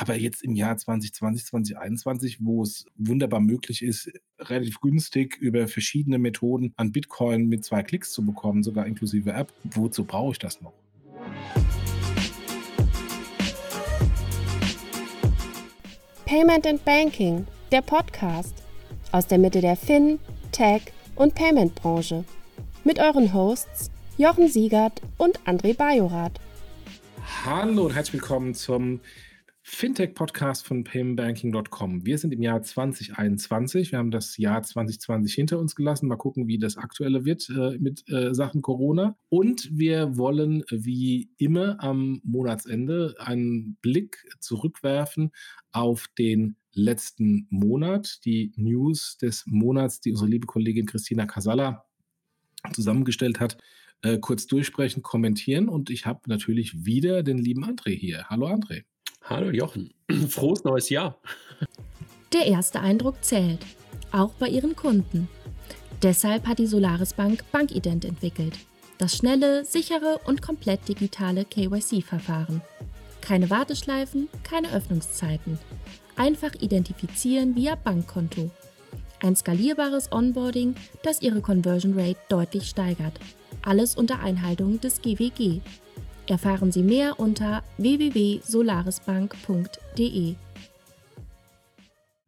Aber jetzt im Jahr 2020, 2021, wo es wunderbar möglich ist, relativ günstig über verschiedene Methoden an Bitcoin mit zwei Klicks zu bekommen, sogar inklusive App, wozu brauche ich das noch? Payment and Banking, der Podcast aus der Mitte der Fin, Tech und Payment Branche. Mit euren Hosts Jochen Siegert und André Bajorath. Hallo und herzlich willkommen zum Fintech-Podcast von paymentbanking.com. Wir sind im Jahr 2021. Wir haben das Jahr 2020 hinter uns gelassen. Mal gucken, wie das aktuelle wird äh, mit äh, Sachen Corona. Und wir wollen wie immer am Monatsende einen Blick zurückwerfen auf den letzten Monat, die News des Monats, die unsere liebe Kollegin Christina Casalla zusammengestellt hat äh, kurz durchsprechen, kommentieren und ich habe natürlich wieder den lieben André hier. Hallo André. Hallo Jochen. Frohes neues Jahr. Der erste Eindruck zählt, auch bei ihren Kunden. Deshalb hat die Solaris Bank Bankident entwickelt. Das schnelle, sichere und komplett digitale KYC-Verfahren. Keine Warteschleifen, keine Öffnungszeiten. Einfach identifizieren via Bankkonto. Ein skalierbares Onboarding, das Ihre Conversion Rate deutlich steigert alles unter Einhaltung des GWG. Erfahren Sie mehr unter www.solarisbank.de.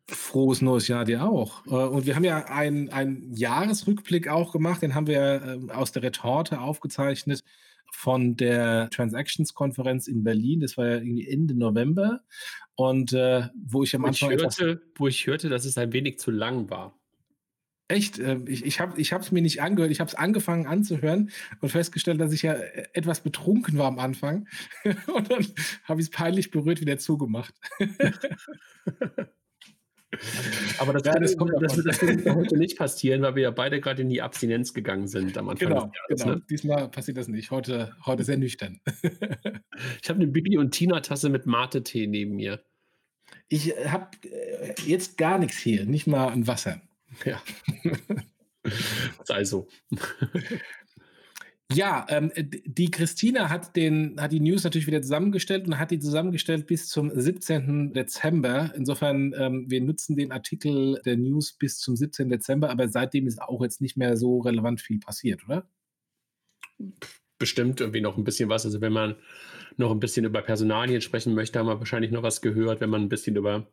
Frohes neues Jahr dir auch. Äh, und wir haben ja einen, einen Jahresrückblick auch gemacht, den haben wir ähm, aus der Retorte aufgezeichnet von der Transactions-Konferenz in Berlin. Das war ja irgendwie Ende November. Und äh, wo ich am Anfang. Ich hörte, wo ich hörte, dass es ein wenig zu lang war. Echt, äh, ich, ich habe es mir nicht angehört. Ich habe es angefangen anzuhören und festgestellt, dass ich ja äh, etwas betrunken war am Anfang. und dann habe ich es peinlich berührt wieder zugemacht. Aber das, ja, das, kommt, das, das wird heute nicht passieren, weil wir ja beide gerade in die Abstinenz gegangen sind am Anfang. Genau, Jahres, genau. Ne? diesmal passiert das nicht. Heute, heute sehr nüchtern. ich habe eine Bibi- und Tina-Tasse mit Mate-Tee neben mir. Ich habe äh, jetzt gar nichts hier, nicht mal ein Wasser. Ja. Sei so. Ja, ähm, die Christina hat, den, hat die News natürlich wieder zusammengestellt und hat die zusammengestellt bis zum 17. Dezember. Insofern, ähm, wir nutzen den Artikel der News bis zum 17. Dezember, aber seitdem ist auch jetzt nicht mehr so relevant viel passiert, oder? Bestimmt irgendwie noch ein bisschen was. Also wenn man noch ein bisschen über Personalien sprechen möchte, haben wir wahrscheinlich noch was gehört. Wenn man ein bisschen über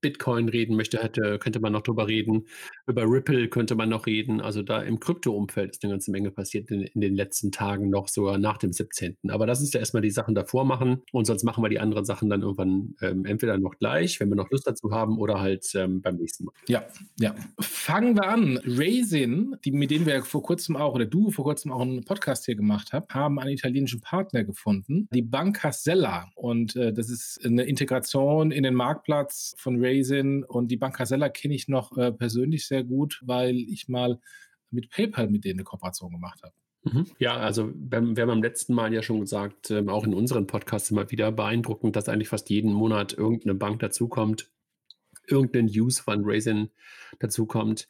Bitcoin reden möchte, hätte, könnte man noch drüber reden. Über Ripple könnte man noch reden. Also da im Krypto-Umfeld ist eine ganze Menge passiert in, in, den letzten Tagen noch, sogar nach dem 17. Aber das ist ja erstmal die Sachen davor machen und sonst machen wir die anderen Sachen dann irgendwann ähm, entweder noch gleich, wenn wir noch Lust dazu haben, oder halt ähm, beim nächsten Mal. Ja, ja. Fangen wir an. Raisin, die, mit denen wir vor kurzem auch, oder du vor kurzem auch einen Podcast hier gemacht hast, haben einen italienischen Partner gefunden, die Banca Sella. Und äh, das ist eine Integration in den Marktplatz von Raisin und die Bank Casella kenne ich noch äh, persönlich sehr gut, weil ich mal mit PayPal mit denen eine Kooperation gemacht habe. Mhm. Ja, also wir, haben beim letzten Mal ja schon gesagt, ähm, auch in unseren Podcasts immer wieder beeindruckend, dass eigentlich fast jeden Monat irgendeine Bank dazukommt, irgendein Use von Raisin dazukommt.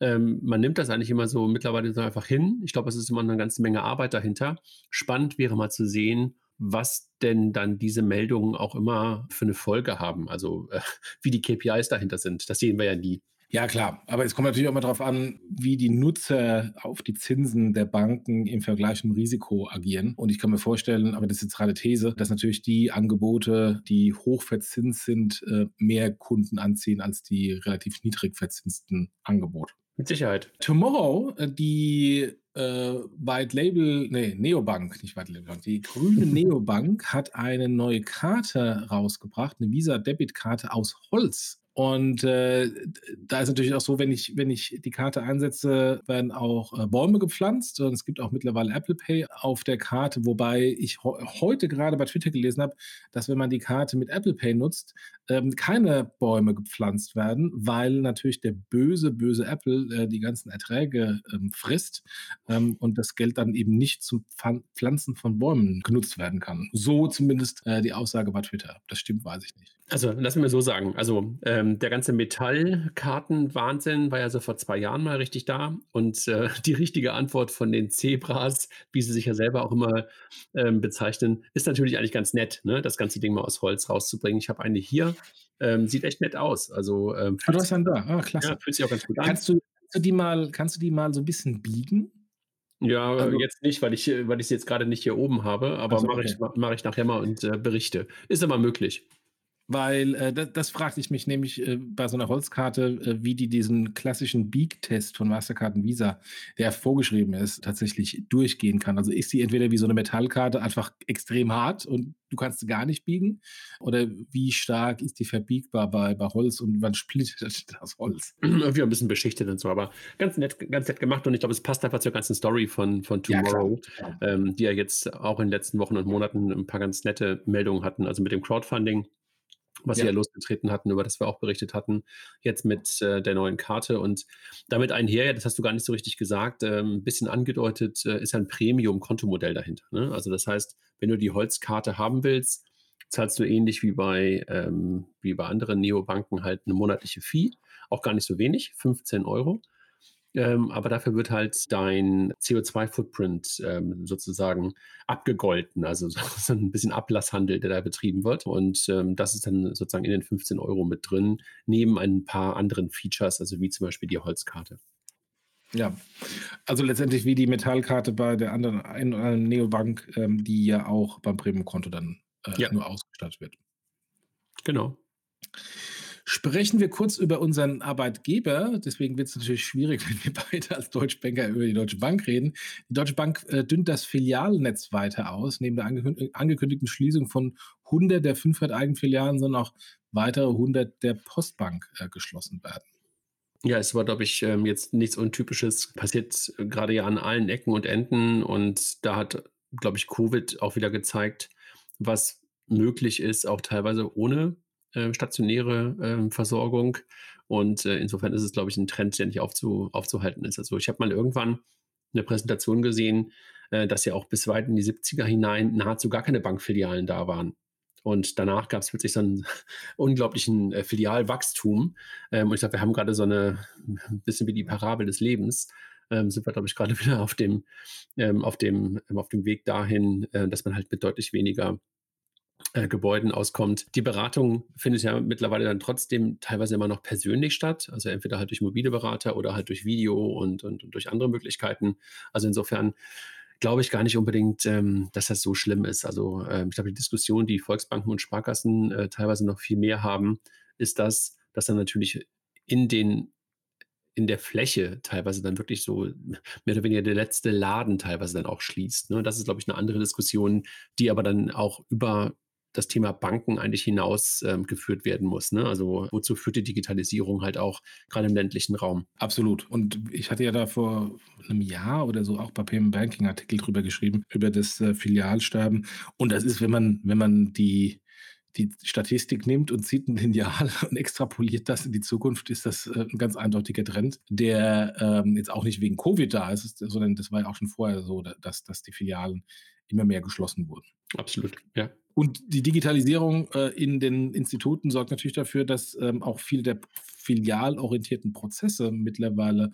Ähm, man nimmt das eigentlich immer so mittlerweile so einfach hin. Ich glaube, es ist immer eine ganze Menge Arbeit dahinter. Spannend wäre mal zu sehen, was denn dann diese Meldungen auch immer für eine Folge haben. Also äh, wie die KPIs dahinter sind. Das sehen wir ja nie. Ja, klar. Aber es kommt natürlich auch mal darauf an, wie die Nutzer auf die Zinsen der Banken im Vergleich zum Risiko agieren. Und ich kann mir vorstellen, aber das ist jetzt gerade These, dass natürlich die Angebote, die hoch verzinst sind, äh, mehr Kunden anziehen als die relativ niedrig verzinsten Angebote. Mit Sicherheit. Tomorrow, äh, die äh, White Label, nee, Neobank, nicht White Label die grüne Neobank hat eine neue Karte rausgebracht, eine Visa-Debit-Karte aus Holz. Und äh, da ist natürlich auch so, wenn ich, wenn ich die Karte einsetze, werden auch äh, Bäume gepflanzt. Und es gibt auch mittlerweile Apple Pay auf der Karte, wobei ich heute gerade bei Twitter gelesen habe, dass wenn man die Karte mit Apple Pay nutzt, ähm, keine Bäume gepflanzt werden, weil natürlich der böse, böse Apple äh, die ganzen Erträge ähm, frisst ähm, und das Geld dann eben nicht zum Pflanzen von Bäumen genutzt werden kann. So zumindest äh, die Aussage bei Twitter. Das stimmt, weiß ich nicht. Also lassen wir so sagen. Also ähm, Ähm, der ganze Metallkarten-Wahnsinn war ja so vor zwei Jahren mal richtig da. Und äh, die richtige Antwort von den Zebras, wie sie sich ja selber auch immer ähm, bezeichnen, ist natürlich eigentlich ganz nett, ne? das ganze Ding mal aus Holz rauszubringen. Ich habe eine hier, ähm, sieht echt nett aus. Also, ähm, ah, du hast einen da. Ah, klasse. Ja, fühlt sich auch ganz gut an. Kannst du, kannst du, die mal, kannst du die mal so ein bisschen biegen? Ja, also, jetzt nicht, weil ich, weil ich sie jetzt gerade nicht hier oben habe, aber also, mache okay. ich, mach ich nachher mal und äh, berichte. Ist aber möglich. Weil äh, das, das fragte ich mich nämlich äh, bei so einer Holzkarte, äh, wie die diesen klassischen Beak-Test von Mastercard und Visa, der vorgeschrieben ist, tatsächlich durchgehen kann. Also ist sie entweder wie so eine Metallkarte einfach extrem hart und du kannst sie gar nicht biegen? Oder wie stark ist die verbiegbar bei, bei Holz und wann splittert das Holz? Irgendwie ein bisschen beschichtet und so, aber ganz nett, ganz nett gemacht und ich glaube, es passt einfach zur ganzen Story von, von Tomorrow, ja, ähm, die ja jetzt auch in den letzten Wochen und Monaten ein paar ganz nette Meldungen hatten. Also mit dem Crowdfunding was ja. sie ja losgetreten hatten, über das wir auch berichtet hatten, jetzt mit äh, der neuen Karte. Und damit einher, das hast du gar nicht so richtig gesagt, äh, ein bisschen angedeutet, äh, ist ein Premium-Kontomodell dahinter. Ne? Also das heißt, wenn du die Holzkarte haben willst, zahlst du ähnlich wie bei, ähm, wie bei anderen Neobanken halt eine monatliche Fee, auch gar nicht so wenig, 15 Euro. Ähm, aber dafür wird halt dein CO2-Footprint ähm, sozusagen abgegolten, also so ein bisschen Ablasshandel, der da betrieben wird. Und ähm, das ist dann sozusagen in den 15 Euro mit drin, neben ein paar anderen Features, also wie zum Beispiel die Holzkarte. Ja, also letztendlich wie die Metallkarte bei der anderen einen, Neobank, ähm, die ja auch beim Premium-Konto dann äh, ja. nur ausgestattet wird. Genau. Sprechen wir kurz über unseren Arbeitgeber. Deswegen wird es natürlich schwierig, wenn wir beide als Deutschbanker über die Deutsche Bank reden. Die Deutsche Bank äh, dünnt das Filialnetz weiter aus. Neben der angekündigten Schließung von 100 der 500 Eigenfilialen sollen auch weitere 100 der Postbank äh, geschlossen werden. Ja, es war, glaube ich, ähm, jetzt nichts Untypisches. Passiert gerade ja an allen Ecken und Enden. Und da hat, glaube ich, Covid auch wieder gezeigt, was möglich ist, auch teilweise ohne äh, stationäre äh, Versorgung. Und äh, insofern ist es, glaube ich, ein Trend, der nicht aufzu, aufzuhalten ist. Also ich habe mal irgendwann eine Präsentation gesehen, äh, dass ja auch bis weit in die 70er hinein nahezu gar keine Bankfilialen da waren. Und danach gab es plötzlich so einen unglaublichen äh, Filialwachstum. Ähm, und ich glaube, wir haben gerade so eine ein bisschen wie die Parabel des Lebens. Ähm, sind wir, glaube ich, gerade wieder auf dem, ähm, auf, dem, ähm, auf dem Weg dahin, äh, dass man halt mit deutlich weniger äh, Gebäuden auskommt. Die Beratung findet ja mittlerweile dann trotzdem teilweise immer noch persönlich statt, also entweder halt durch mobile Berater oder halt durch Video und, und, und durch andere Möglichkeiten. Also insofern glaube ich gar nicht unbedingt, ähm, dass das so schlimm ist. Also ähm, ich glaube, die Diskussion, die Volksbanken und Sparkassen äh, teilweise noch viel mehr haben, ist das, dass dann natürlich in den in der Fläche teilweise dann wirklich so mehr oder weniger der letzte Laden teilweise dann auch schließt. Ne? Das ist, glaube ich, eine andere Diskussion, die aber dann auch über das Thema Banken eigentlich hinaus ähm, werden muss. Ne? Also wozu führt die Digitalisierung halt auch gerade im ländlichen Raum? Absolut. Und ich hatte ja da vor einem Jahr oder so auch bei Payment Banking Artikel drüber geschrieben, über das äh, Filialsterben. Und das ist, wenn man, wenn man die die Statistik nimmt und zieht ein Lineal und extrapoliert das in die Zukunft, ist das äh, ein ganz eindeutiger Trend, der ähm, jetzt auch nicht wegen Covid da ist, sondern das war ja auch schon vorher so, dass, dass die Filialen immer mehr geschlossen wurden. Absolut, ja. Und die Digitalisierung äh, in den Instituten sorgt natürlich dafür, dass ähm, auch viele der filialorientierten Prozesse mittlerweile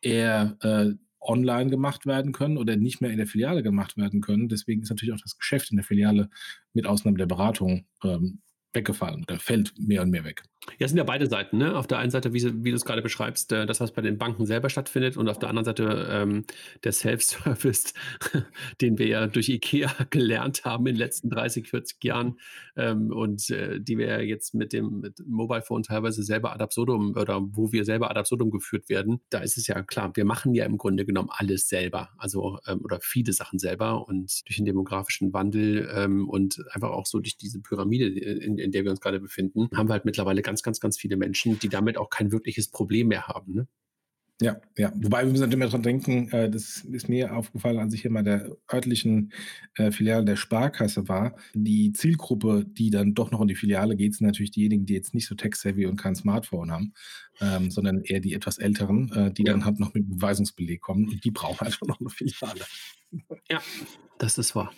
eher äh, online gemacht werden können oder nicht mehr in der Filiale gemacht werden können. Deswegen ist natürlich auch das Geschäft in der Filiale mit Ausnahme der Beratung ähm, weggefallen oder fällt mehr und mehr weg. Ja, es sind ja beide Seiten. Ne? Auf der einen Seite, wie, wie du es gerade beschreibst, äh, das, was bei den Banken selber stattfindet, und auf der anderen Seite ähm, der Self-Service, den wir ja durch IKEA gelernt haben in den letzten 30, 40 Jahren ähm, und äh, die wir ja jetzt mit dem mit Mobile Phone teilweise selber ad absurdum oder wo wir selber ad absurdum geführt werden. Da ist es ja klar, wir machen ja im Grunde genommen alles selber, also ähm, oder viele Sachen selber und durch den demografischen Wandel ähm, und einfach auch so durch diese Pyramide, in, in der wir uns gerade befinden, haben wir halt mittlerweile ganz ganz, ganz, viele Menschen, die damit auch kein wirkliches Problem mehr haben. Ne? Ja, ja. Wobei wir müssen natürlich mal dran denken, äh, das ist mir aufgefallen, als ich hier mal der örtlichen äh, Filiale der Sparkasse war. Die Zielgruppe, die dann doch noch in die Filiale geht, sind natürlich diejenigen, die jetzt nicht so tech-savvy und kein Smartphone haben, ähm, sondern eher die etwas älteren, äh, die ja. dann halt noch mit Beweisungsbeleg kommen und die brauchen einfach noch eine Filiale. Ja, das ist wahr.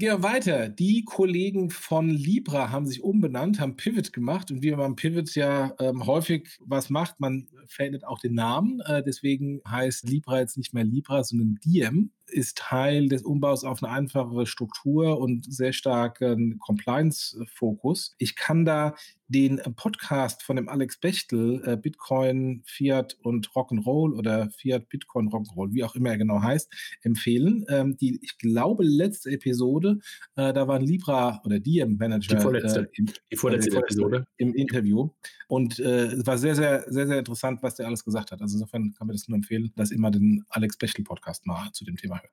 Gehen wir weiter. Die Kollegen von Libra haben sich umbenannt, haben Pivot gemacht. Und wie man Pivot ja ähm, häufig was macht, man verändert auch den Namen. Äh, deswegen heißt Libra jetzt nicht mehr Libra, sondern Diem ist Teil des Umbaus auf eine einfachere Struktur und sehr starken Compliance-Fokus. Ich kann da den Podcast von dem Alex Bechtel, äh, Bitcoin, Fiat und Rock'n'Roll oder Fiat, Bitcoin, Rock'n'Roll, wie auch immer er genau heißt, empfehlen. Ähm, die, ich glaube, letzte Episode, äh, da war ein Libra oder DM-Manager. Die vorletzte, äh, im, die vorletzte äh, Episode. Im Interview. Und äh, es war sehr, sehr, sehr, sehr interessant, was der alles gesagt hat. Also insofern kann man das nur empfehlen, dass immer den Alex Bechtel-Podcast mal zu dem Thema hört.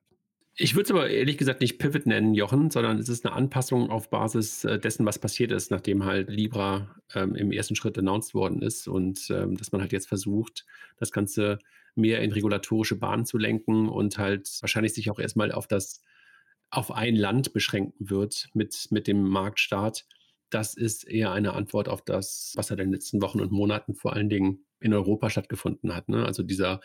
Ich würde es aber ehrlich gesagt nicht Pivot nennen, Jochen, sondern es ist eine Anpassung auf Basis äh, dessen, was passiert ist, nachdem halt Libra ähm, im ersten Schritt announced worden ist und ähm, dass man halt jetzt versucht, das Ganze mehr in regulatorische Bahnen zu lenken und halt wahrscheinlich sich auch erstmal auf das, auf ein Land beschränken wird mit, mit dem Marktstart. Das ist eher eine Antwort auf das, was halt in den letzten Wochen und Monaten vor allen Dingen in Europa stattgefunden hat. Ne? Also dieser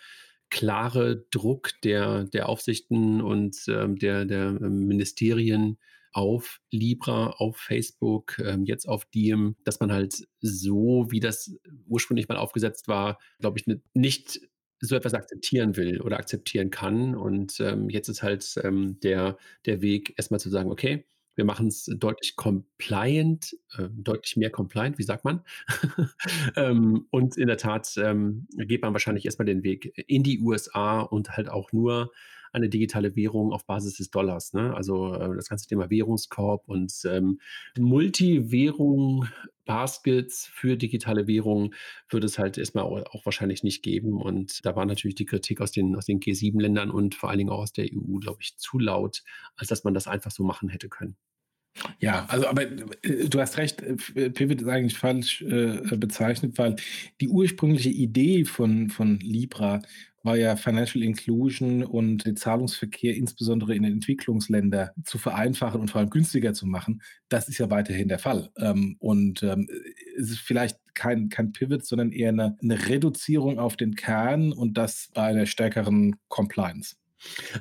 klare Druck der, der Aufsichten und ähm, der, der ähm, Ministerien auf Libra, auf Facebook, ähm, jetzt auf Diem, dass man halt so, wie das ursprünglich mal aufgesetzt war, glaube ich, nicht so etwas akzeptieren will oder akzeptieren kann. Und ähm, jetzt ist halt ähm, der, der Weg, erstmal zu sagen, okay, wir machen es deutlich compliant, äh, deutlich mehr compliant, wie sagt man? ähm, und in der Tat ähm, geht man wahrscheinlich erstmal den Weg in die USA und halt auch nur eine digitale Währung auf Basis des Dollars. Ne? Also äh, das ganze Thema Währungskorb und ähm, Multiwährung, Baskets für digitale Währungen wird es halt erstmal auch wahrscheinlich nicht geben. Und da war natürlich die Kritik aus den, aus den G7-Ländern und vor allen Dingen auch aus der EU, glaube ich, zu laut, als dass man das einfach so machen hätte können. Ja, also aber äh, du hast recht, äh, Pivot ist eigentlich falsch äh, bezeichnet, weil die ursprüngliche Idee von, von Libra war ja Financial Inclusion und den Zahlungsverkehr insbesondere in den Entwicklungsländern zu vereinfachen und vor allem günstiger zu machen. Das ist ja weiterhin der Fall. Ähm, und ähm, es ist vielleicht kein, kein Pivot, sondern eher eine, eine Reduzierung auf den Kern und das bei einer stärkeren Compliance.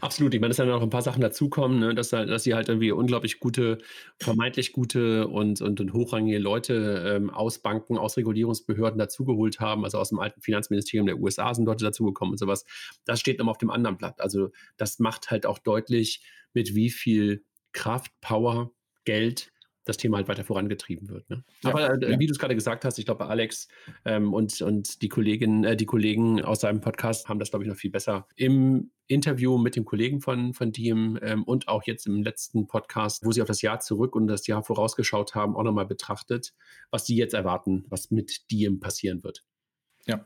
Absolut. Ich meine, dass dann noch ein paar Sachen dazukommen, ne? dass, dass sie halt irgendwie unglaublich gute, vermeintlich gute und, und, und hochrangige Leute ähm, aus Banken, aus Regulierungsbehörden dazugeholt haben. Also aus dem alten Finanzministerium der USA sind Leute dazugekommen und sowas. Das steht nochmal auf dem anderen Blatt. Also das macht halt auch deutlich, mit wie viel Kraft, Power, Geld das Thema halt weiter vorangetrieben wird. Ne? Ja, Aber äh, ja. wie du es gerade gesagt hast, ich glaube, Alex ähm, und, und die Kollegin, äh, die Kollegen aus seinem Podcast haben das, glaube ich, noch viel besser im Interview mit dem Kollegen von, von Diem ähm, und auch jetzt im letzten Podcast, wo sie auf das Jahr zurück und das Jahr vorausgeschaut haben, auch nochmal betrachtet, was sie jetzt erwarten, was mit Diem passieren wird. Ja,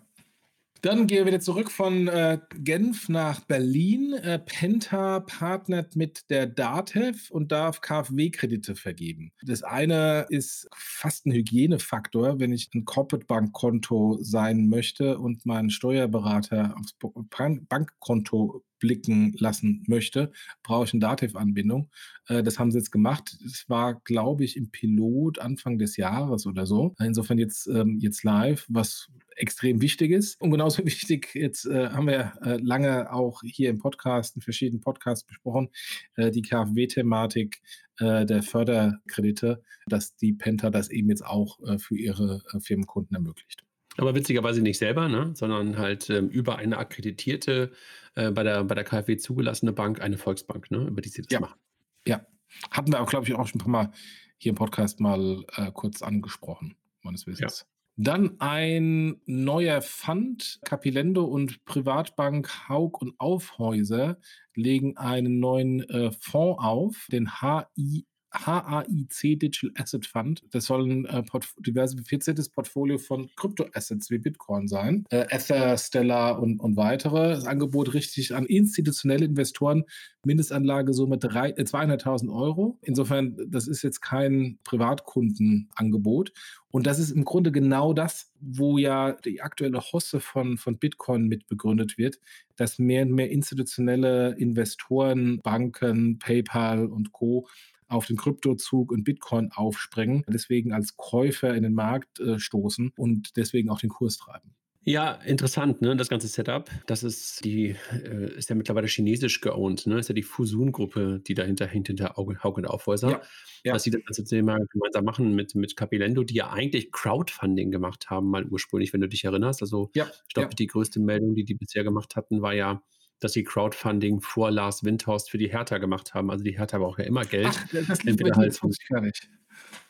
dann gehen wir wieder zurück von äh, Genf nach Berlin. Äh, Penta partnert mit der DATEV und darf KfW-Kredite vergeben. Das eine ist fast ein Hygienefaktor, wenn ich ein Corporate-Bankkonto sein möchte und meinen Steuerberater aufs Bankkonto blicken lassen möchte, brauche ich eine Dativ-Anbindung. Äh, das haben sie jetzt gemacht. Es war, glaube ich, im Pilot Anfang des Jahres oder so. Insofern jetzt, ähm, jetzt live, was extrem wichtig ist. Und genauso wichtig, jetzt äh, haben wir äh, lange auch hier im Podcast, in verschiedenen Podcasts besprochen, äh, die KfW-Thematik äh, der Förderkredite, dass die Penta das eben jetzt auch äh, für ihre äh, Firmenkunden ermöglicht. Aber witzigerweise nicht selber, ne? sondern halt ähm, über eine akkreditierte, äh, bei, der, bei der KfW zugelassene Bank, eine Volksbank, ne? über die sie das ja. machen. Ja, hatten wir auch, glaube ich, auch schon ein paar Mal hier im Podcast mal äh, kurz angesprochen, meines Wissens. Ja. Dann ein neuer Fund. Capilendo und Privatbank Haug und Aufhäuser legen einen neuen äh, Fonds auf, den HI HAIC Digital Asset Fund. Das soll ein äh, diversifiziertes Portfolio von Kryptoassets wie Bitcoin sein. Äh, Ether, Stellar und, und weitere. Das Angebot richtet sich an institutionelle Investoren. Mindestanlagesumme äh, 200.000 Euro. Insofern, das ist jetzt kein Privatkundenangebot. Und das ist im Grunde genau das, wo ja die aktuelle Hosse von, von Bitcoin mit begründet wird, dass mehr und mehr institutionelle Investoren, Banken, PayPal und Co auf den Kryptozug und Bitcoin aufspringen, deswegen als Käufer in den Markt äh, stoßen und deswegen auch den Kurs treiben. Ja, interessant, ne? Das ganze Setup. Das ist die, äh, ist ja mittlerweile chinesisch geowned, ne? Ist ja die Fusun-Gruppe, die dahinter hinter Hauke und Aufhäuser. Ja, ja. Dass sie das ganze Thema gemeinsam machen mit, mit Capilendo, die ja eigentlich Crowdfunding gemacht haben, mal ursprünglich, wenn du dich erinnerst. Also Ja, ich glaube, ja. die größte Meldung, die die bisher gemacht hatten, war ja, dass sie Crowdfunding vor Lars Windhorst für die Hertha gemacht haben. Also die Hertha braucht ja immer Geld. Ach, das Entweder halt vom gar nicht.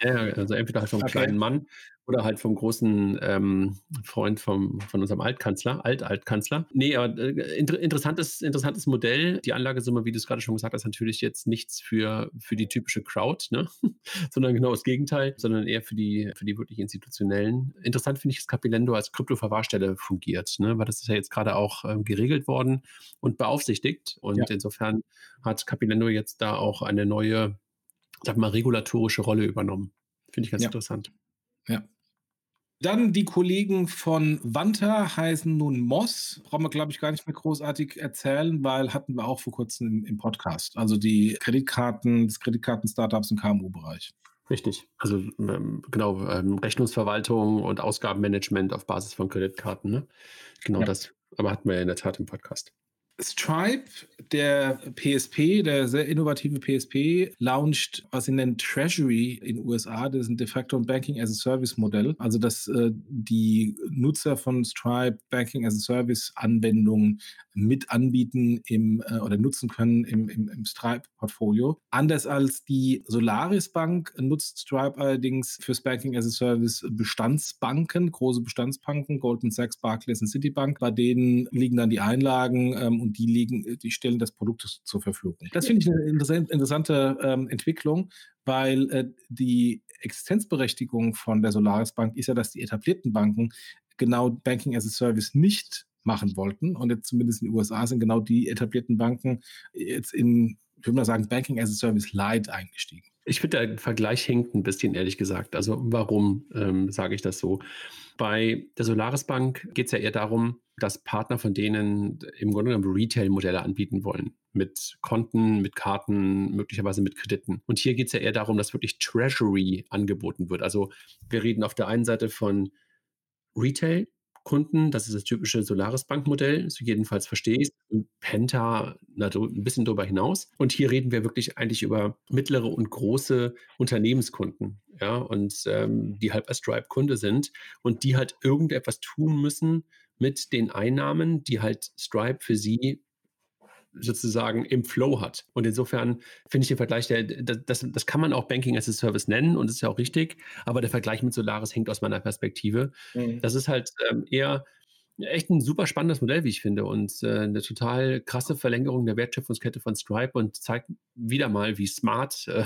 ja, also entweder halt vom Okay. kleinen Mann oder halt vom großen ähm, Freund vom, von unserem Altkanzler, Alt-Altkanzler. Nee, aber äh, inter interessantes, interessantes Modell. Die Anlagesumme, wie du es gerade schon gesagt hast, natürlich jetzt nichts für, für die typische Crowd, ne? sondern genau das Gegenteil, sondern eher für die, für die wirklich institutionellen. Interessant finde ich, dass Capilendo als Kryptoverwahrstelle fungiert, ne? weil das ist ja jetzt gerade auch ähm, geregelt worden und beaufsichtigt. Und Ja. insofern hat Capilendo jetzt da auch eine neue, sag mal, regulatorische Rolle übernommen. Finde ich ganz Ja. interessant. Ja. Dann die Kollegen von Wanta heißen nun Moss. Brauchen wir, glaube ich, gar nicht mehr großartig erzählen, weil hatten wir auch vor kurzem im, im Podcast. Also die Kreditkarten, das Kreditkarten-Startups im KMU-Bereich. Richtig. Also ähm, genau, ähm, Rechnungsverwaltung und Ausgabenmanagement auf Basis von Kreditkarten. Ne? Genau Ja. das. Aber hatten wir ja in der Tat im Podcast. Stripe, der PSP, der sehr innovative PSP, launcht, was sie nennen Treasury in USA. Das ist ein de facto Banking as a Service Modell. Also, dass äh, die Nutzer von Stripe Banking as a Service Anwendungen mit anbieten im, äh, oder nutzen können im, im, im Stripe-Portfolio. Anders als die Solaris Bank nutzt Stripe allerdings fürs Banking as a Service Bestandsbanken, große Bestandsbanken, Goldman Sachs, Barclays und Citibank. Bei denen liegen dann die Einlagen ähm, und die legen, die stellen das Produkt zur Verfügung. Das finde ich eine interessant, interessante ähm, Entwicklung, weil äh, die Existenzberechtigung von der Solaris Bank ist ja, dass die etablierten Banken genau Banking as a Service nicht machen wollten. Und jetzt zumindest in den USA sind genau die etablierten Banken jetzt in, ich würde mal sagen, Banking as a Service Light eingestiegen. Ich finde, der Vergleich hinkt ein bisschen, ehrlich gesagt. Also warum ähm, sage ich das so? Bei der Solaris Bank geht es ja eher darum, dass Partner von denen im Grunde genommen Retail-Modelle anbieten wollen. Mit Konten, mit Karten, möglicherweise mit Krediten. Und hier geht es ja eher darum, dass wirklich Treasury angeboten wird. Also wir reden auf der einen Seite von Retail, Kunden, das ist das typische Solaris-Bank-Modell, so jedenfalls verstehe ich. Penta na, ein bisschen darüber hinaus. Und hier reden wir wirklich eigentlich über mittlere und große Unternehmenskunden, ja, und ähm, die halt als Stripe-Kunde sind und die halt irgendetwas tun müssen mit den Einnahmen, die halt Stripe für sie sozusagen im Flow hat. Und insofern finde ich den Vergleich, der, das, das, kann man auch Banking as a Service nennen und ist ja auch richtig, aber der Vergleich mit Solaris hängt aus meiner Perspektive. Das ist halt ähm, eher echt ein super spannendes Modell, wie ich finde, und äh, eine total krasse Verlängerung der Wertschöpfungskette von Stripe und zeigt wieder mal, wie smart äh,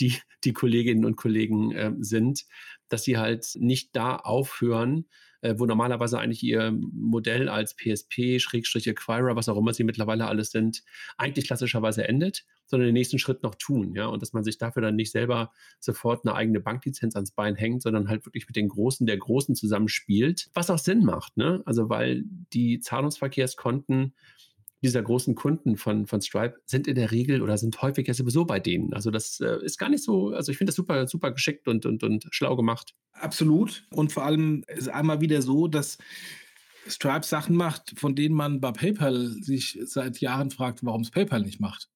die, die Kolleginnen und Kollegen äh, sind, dass sie halt nicht da aufhören, äh, wo normalerweise eigentlich ihr Modell als PSP, Schrägstrich Acquirer, was auch immer sie mittlerweile alles sind, eigentlich klassischerweise endet, sondern den nächsten Schritt noch tun, ja, und dass man sich dafür dann nicht selber sofort eine eigene Banklizenz ans Bein hängt, sondern halt wirklich mit den Großen der Großen zusammenspielt, was auch Sinn macht, ne? Also weil die Zahlungsverkehrskonten dieser großen Kunden von, von Stripe sind in der Regel oder sind häufig ja sowieso bei denen. Also das äh, ist gar nicht so, also ich finde das super, super geschickt und, und, und schlau gemacht. Absolut. Und vor allem ist einmal wieder so, dass Stripe Sachen macht, von denen man bei PayPal sich seit Jahren fragt, warum es PayPal nicht macht.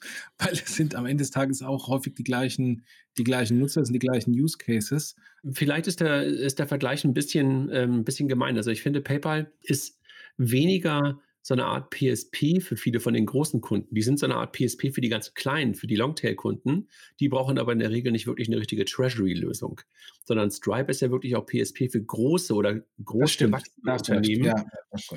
Weil es sind am Ende des Tages auch häufig die gleichen, die gleichen Nutzer, sind die gleichen Use Cases. Vielleicht ist der, ist der Vergleich ein bisschen, ähm, ein bisschen gemein. Also ich finde, PayPal ist weniger so eine Art PSP für viele von den großen Kunden. Die sind so eine Art PSP für die ganz kleinen, für die Longtail-Kunden. Die brauchen aber in der Regel nicht wirklich eine richtige Treasury-Lösung, sondern Stripe ist ja wirklich auch PSP für große oder groß gewachsene Unternehmen. Ja.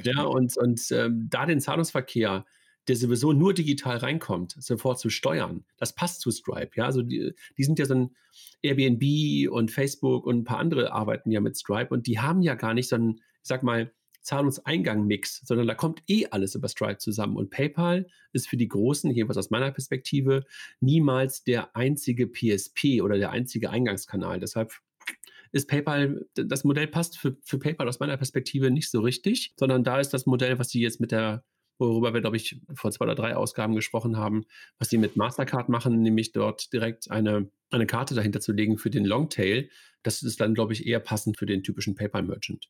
Ja, und, und ähm, da den Zahlungsverkehr, der sowieso nur digital reinkommt, sofort zu steuern, das passt zu Stripe. Ja, also die, die sind ja so ein Airbnb und Facebook und ein paar andere arbeiten ja mit Stripe und die haben ja gar nicht so einen, ich sag mal, Zahlungseingang-Mix, sondern da kommt eh alles über Stripe zusammen. Und PayPal ist für die Großen, jedenfalls aus meiner Perspektive, niemals der einzige PSP oder der einzige Eingangskanal. Deshalb ist PayPal, das Modell passt für, für PayPal aus meiner Perspektive nicht so richtig, sondern da ist das Modell, was sie jetzt mit der, worüber wir, glaube ich, vor zwei oder drei Ausgaben gesprochen haben, was sie mit Mastercard machen, nämlich dort direkt eine, eine Karte dahinter zu legen für den Longtail. Das ist dann, glaube ich, eher passend für den typischen PayPal-Merchant.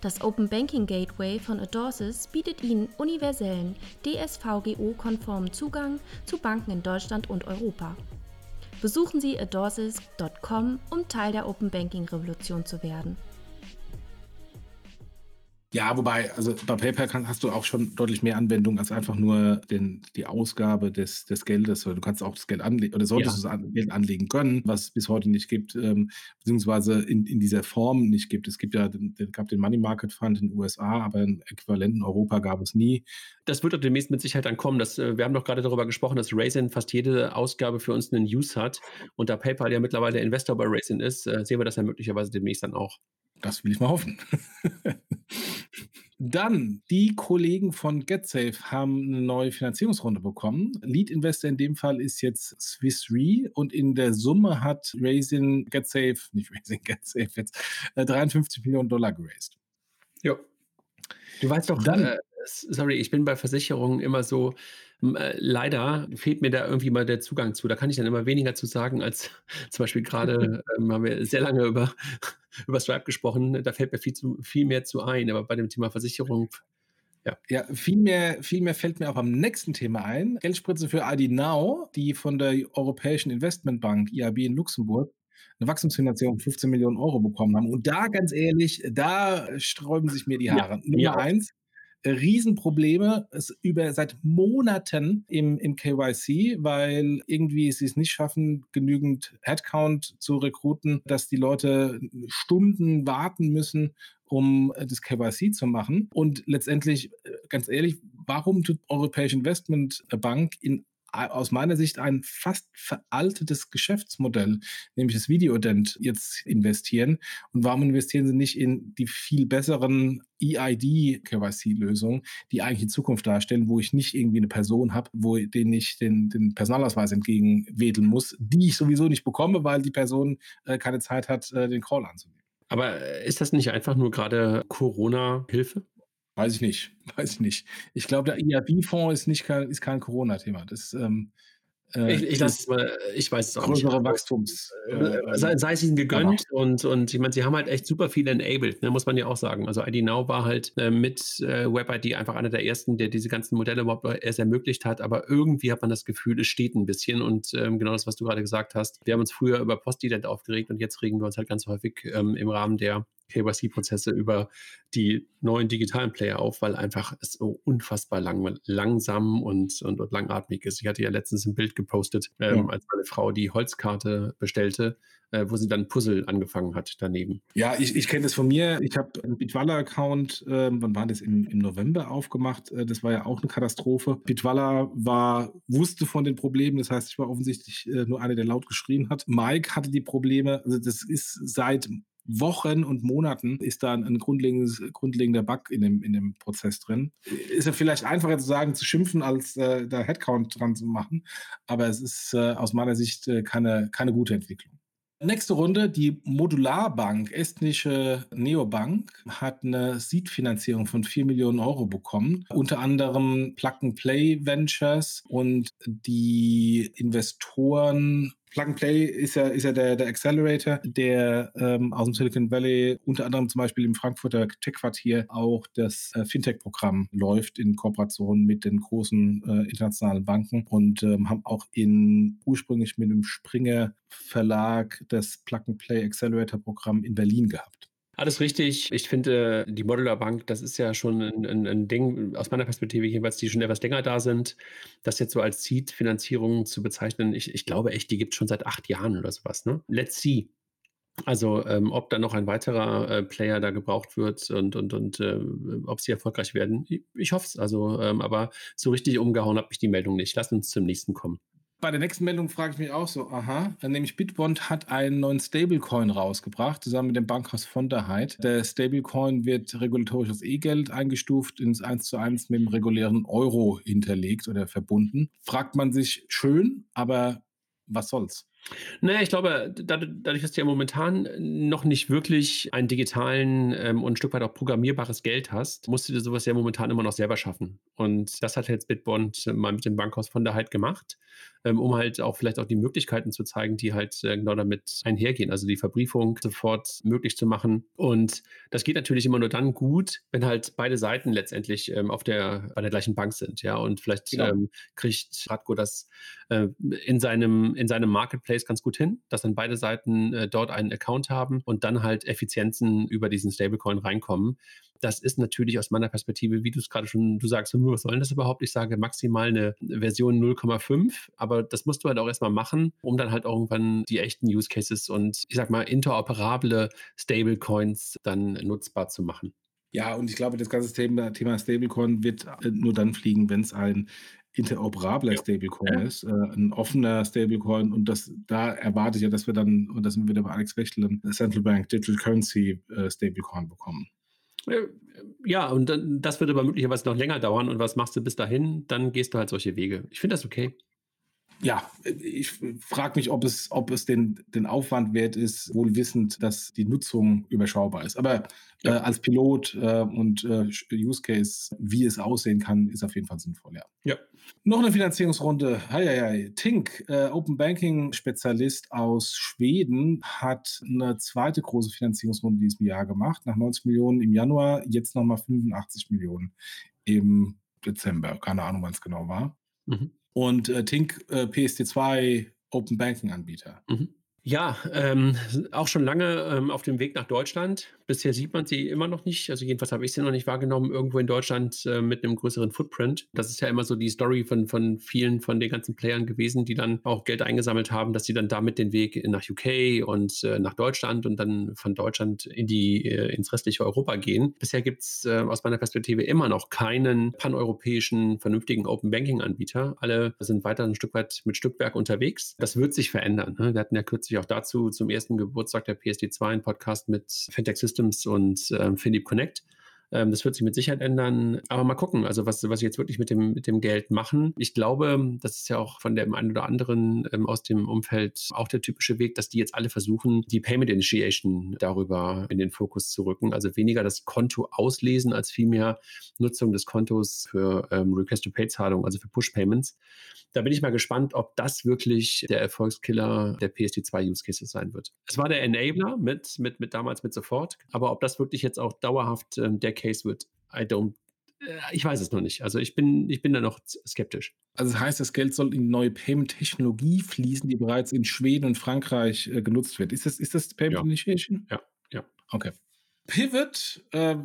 Das Open Banking Gateway von Adorsis bietet Ihnen universellen, DSVGO-konformen Zugang zu Banken in Deutschland und Europa. Besuchen Sie adorsis.com, um Teil der Open Banking Revolution zu werden. Ja, wobei, also bei PayPal kann, hast du auch schon deutlich mehr Anwendung als einfach nur den, die Ausgabe des, des Geldes. Du kannst auch das Geld anlegen oder solltest ja. das Geld anlegen können, was es bis heute nicht gibt, ähm, beziehungsweise in, in dieser Form nicht gibt. Es gibt ja, den, gab den Money Market Fund in den USA, aber einen Äquivalenten in Europa gab es nie. Das wird doch demnächst mit Sicherheit dann kommen. Dass, äh, wir haben doch gerade darüber gesprochen, dass Raisin fast jede Ausgabe für uns einen Use hat. Und da PayPal ja mittlerweile Investor bei Raisin ist, äh, sehen wir das ja möglicherweise demnächst dann auch. Das will ich mal hoffen. Dann, die Kollegen von GetSafe haben eine neue Finanzierungsrunde bekommen. Lead Investor in dem Fall ist jetzt Swiss Re und in der Summe hat Raisin GetSafe, nicht Raisin GetSafe jetzt, 53 äh, Millionen Dollar geraced. Ja. Du weißt doch, Dann, äh, sorry, ich bin bei Versicherungen immer so, leider fehlt mir da irgendwie mal der Zugang zu. Da kann ich dann immer weniger zu sagen, als zum Beispiel gerade ähm, haben wir sehr lange über, über Stripe gesprochen. Da fällt mir viel, zu, viel mehr zu ein. Aber bei dem Thema Versicherung ja. ja, viel mehr, viel mehr fällt mir auch am nächsten Thema ein. Geldspritze für ID Now, die von der Europäischen Investmentbank IAB in Luxemburg eine Wachstumsfinanzierung von 15 Millionen Euro bekommen haben. Und da, ganz ehrlich, da sträuben sich mir die Haare. Ja, Nummer ja. eins, Riesenprobleme über seit Monaten im, im KYC, weil irgendwie sie es nicht schaffen, genügend Headcount zu rekruten, dass die Leute Stunden warten müssen, um das KYC zu machen. Und letztendlich, äh, ganz ehrlich, warum tut Europäische Investmentbank in aus meiner Sicht ein fast veraltetes Geschäftsmodell, nämlich das Videodent, jetzt investieren. Und warum investieren sie nicht in die viel besseren EID-KYC-Lösungen, die eigentlich die Zukunft darstellen, wo ich nicht irgendwie eine Person habe, wo denen ich den, den Personalausweis entgegenwedeln muss, die ich sowieso nicht bekomme, weil die Person äh, keine Zeit hat, äh, den Call anzunehmen. Aber äh, ist das nicht einfach nur gerade Corona-Hilfe? Weiß ich nicht, weiß ich nicht. Ich glaube, der IAB-Fonds ist, nicht kein, ist kein Corona-Thema. Das ähm, äh, ich, ich, das, ich weiß es auch größere nicht. Wachstums. Äh, äh, sei, sei, es ihnen gegönnt und, und ich meine, sie haben halt echt super viel enabled, ne, muss man ja auch sagen. Also ID Now war halt äh, mit äh, WebID einfach einer der ersten, der diese ganzen Modelle überhaupt erst ermöglicht hat, aber irgendwie hat man das Gefühl, es steht ein bisschen und ähm, genau das, was du gerade gesagt hast. Wir haben uns früher über Postident aufgeregt und jetzt regen wir uns halt ganz häufig ähm, im Rahmen der KYC-Prozesse über die neuen digitalen Player auf, weil einfach es so unfassbar lang, langsam und, und, und, langatmig ist. Ich hatte ja letztens ein Bild gepostet, ähm, ja. als meine Frau die Holzkarte bestellte, äh, wo sie dann Puzzle angefangen hat daneben. Ja, ich, ich kenne das von mir. Ich habe einen Bitwalla-Account, äh, wann war das, im, im November aufgemacht. Äh, das war ja auch eine Katastrophe. Bitwalla war, wusste von den Problemen, das heißt, ich war offensichtlich äh, nur einer, der laut geschrien hat. Mike hatte die Probleme, also das ist seit Wochen und Monaten ist da ein, grundlegender Bug in dem, in dem Prozess drin. Ist ja vielleicht einfacher zu sagen, zu schimpfen, als äh, da Headcount dran zu machen, aber es ist äh, aus meiner Sicht äh, keine, keine gute Entwicklung. Nächste Runde, die Modularbank, estnische Neobank, hat eine Seed-Finanzierung von 4 Millionen Euro bekommen. Unter anderem Plug and Play Ventures und die Investoren Plug and Play ist ja, ist ja der, der Accelerator, der ähm, aus dem Silicon Valley unter anderem zum Beispiel im Frankfurter Tech-Quartier auch das äh, Fintech-Programm läuft in Kooperation mit den großen äh, internationalen Banken und ähm, haben auch in ursprünglich mit dem Springer Verlag das Plug and Play Accelerator Programm in Berlin gehabt. Alles richtig. Ich finde, die Modular Bank, das ist ja schon ein, ein, ein, Ding, aus meiner Perspektive jedenfalls, die schon etwas länger da sind. Das jetzt so als Seed-Finanzierung zu bezeichnen, ich, ich glaube echt, die gibt es schon seit acht Jahren oder sowas. Ne? Let's see. Also ähm, ob da noch ein weiterer äh, Player da gebraucht wird und, und, und äh, ob sie erfolgreich werden, ich, ich hoffe es. Also, ähm, aber so richtig umgehauen hat mich die Meldung nicht. Lass uns zum nächsten kommen. Bei der nächsten Meldung frage ich mich auch so, aha, nämlich Bitbond hat einen neuen Stablecoin rausgebracht, zusammen mit dem Bankhaus von der Heid. Der Stablecoin wird regulatorisch als E-Geld eingestuft, ins 1 zu 1 mit dem regulären Euro hinterlegt oder verbunden. Fragt man sich schön, aber was soll's? Naja, ich glaube, dadurch, dass du ja momentan noch nicht wirklich einen digitalen ähm, und ein Stück weit auch programmierbares Geld hast, musst du dir sowas ja momentan immer noch selber schaffen. Und das hat jetzt Bitbond mal mit dem Bankhaus von der Halt gemacht ähm, um halt auch vielleicht auch die Möglichkeiten zu zeigen, die halt äh, genau damit einhergehen. Also die Verbriefung sofort möglich zu machen. Und das geht natürlich immer nur dann gut, wenn halt beide Seiten letztendlich ähm, auf der, bei der gleichen Bank sind. Ja, und vielleicht genau. ähm, kriegt Radko das äh, in, seinem, in seinem Marketplace ganz gut hin, dass dann beide Seiten äh, dort einen Account haben und dann halt Effizienzen über diesen Stablecoin reinkommen das ist natürlich aus meiner Perspektive, wie du es gerade schon, du sagst, was soll denn das überhaupt? Ich sage maximal eine Version 0,5, aber das musst du halt auch erstmal machen, um dann halt irgendwann die echten Use Cases und ich sag mal interoperable Stablecoins dann nutzbar zu machen. Ja, und ich glaube, das ganze Thema, Thema Stablecoin wird äh, nur dann fliegen, wenn es ein interoperabler. Stablecoin ja. ist, äh, ein offener Stablecoin und das, da erwarte ich ja, dass wir dann, und da sind wir wieder bei Alex Bechtel, ein Central Bank Digital Currency äh, Stablecoin bekommen. Äh, ja, und dann, das wird aber möglicherweise noch länger dauern. Und was machst du bis dahin? Dann gehst du halt solche Wege. Ich finde das okay ja, ich frage mich, ob es, ob es den, den Aufwand wert ist, wohl wissend, dass die Nutzung überschaubar ist. Aber ja. äh, als Pilot äh, und äh, Use Case, wie es aussehen kann, ist auf jeden Fall sinnvoll, ja. Ja. Noch eine Finanzierungsrunde. Hi, hi, hi. Tink, äh, Open Banking Spezialist aus Schweden, hat eine zweite große Finanzierungsrunde in diesem Jahr gemacht. Nach 90 Millionen im Januar, jetzt nochmal 85 Millionen im Dezember. Keine Ahnung, wann es genau war. Mhm und äh, Tink äh, PSD2 Open Banking Anbieter. Mhm. Ja, ähm, auch schon lange ähm, auf dem Weg nach Deutschland. Bisher sieht man sie immer noch nicht. Also jedenfalls habe ich sie noch nicht wahrgenommen, irgendwo in Deutschland äh, mit einem größeren Footprint. Das ist ja immer so die Story von, von vielen von den ganzen Playern gewesen, die dann auch Geld eingesammelt haben, dass sie dann damit den Weg nach UK und äh, nach Deutschland und dann von Deutschland in die, äh, ins restliche Europa gehen. Bisher gibt es äh, aus meiner Perspektive immer noch keinen paneuropäischen, vernünftigen Open Banking Anbieter. Alle sind weiter ein Stück weit mit Stückwerk unterwegs. Das wird sich verändern. Ne? Wir hatten ja kürzlich natürlich auch dazu zum ersten Geburtstag der PSD2 einen Podcast mit Fintech Systems und ähm, Philipp Connect. Ähm, das wird sich mit Sicherheit ändern. Aber mal gucken, also was, was sie jetzt wirklich mit dem, mit dem Geld machen. Ich glaube, das ist ja auch von dem einen oder anderen ähm, aus dem Umfeld auch der typische Weg, dass die jetzt alle versuchen, die Payment Initiation darüber in den Fokus zu rücken. Also weniger das Konto auslesen, als vielmehr Nutzung des Kontos für ähm, Request-to-Pay-Zahlungen, also für Push-Payments. Da bin ich mal gespannt, ob das wirklich der Erfolgskiller der PSD2 Use Cases sein wird. Es war der Enabler mit, mit, mit damals mit Sofort, aber ob das wirklich jetzt auch dauerhaft ähm, der Case wird, I don't äh, ich weiß es noch nicht. Also ich bin, ich bin da noch skeptisch. Also das heißt, das Geld soll in neue Payment-Technologie fließen, die bereits in Schweden und Frankreich äh, genutzt wird. Ist das, ist das Payment ja. Initiation? Ja, ja. Okay. Pivot, äh,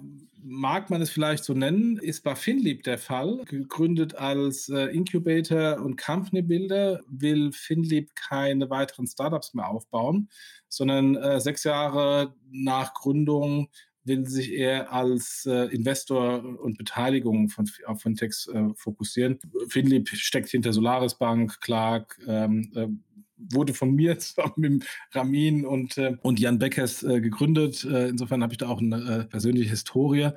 mag man es vielleicht so nennen, ist bei Finlieb der Fall. Gegründet als äh, Incubator und Company Builder will Finlieb keine weiteren Startups mehr aufbauen, sondern äh, sechs Jahre nach Gründung will sich eher als äh, Investor und Beteiligung von, auf Fintechs äh, fokussieren. Finlieb steckt hinter Solaris Bank, Clark, ähm, äh, wurde von mir zusammen mit Ramin und, äh, und Jan Beckers äh, gegründet. Äh, insofern habe ich da auch eine äh, persönliche Historie.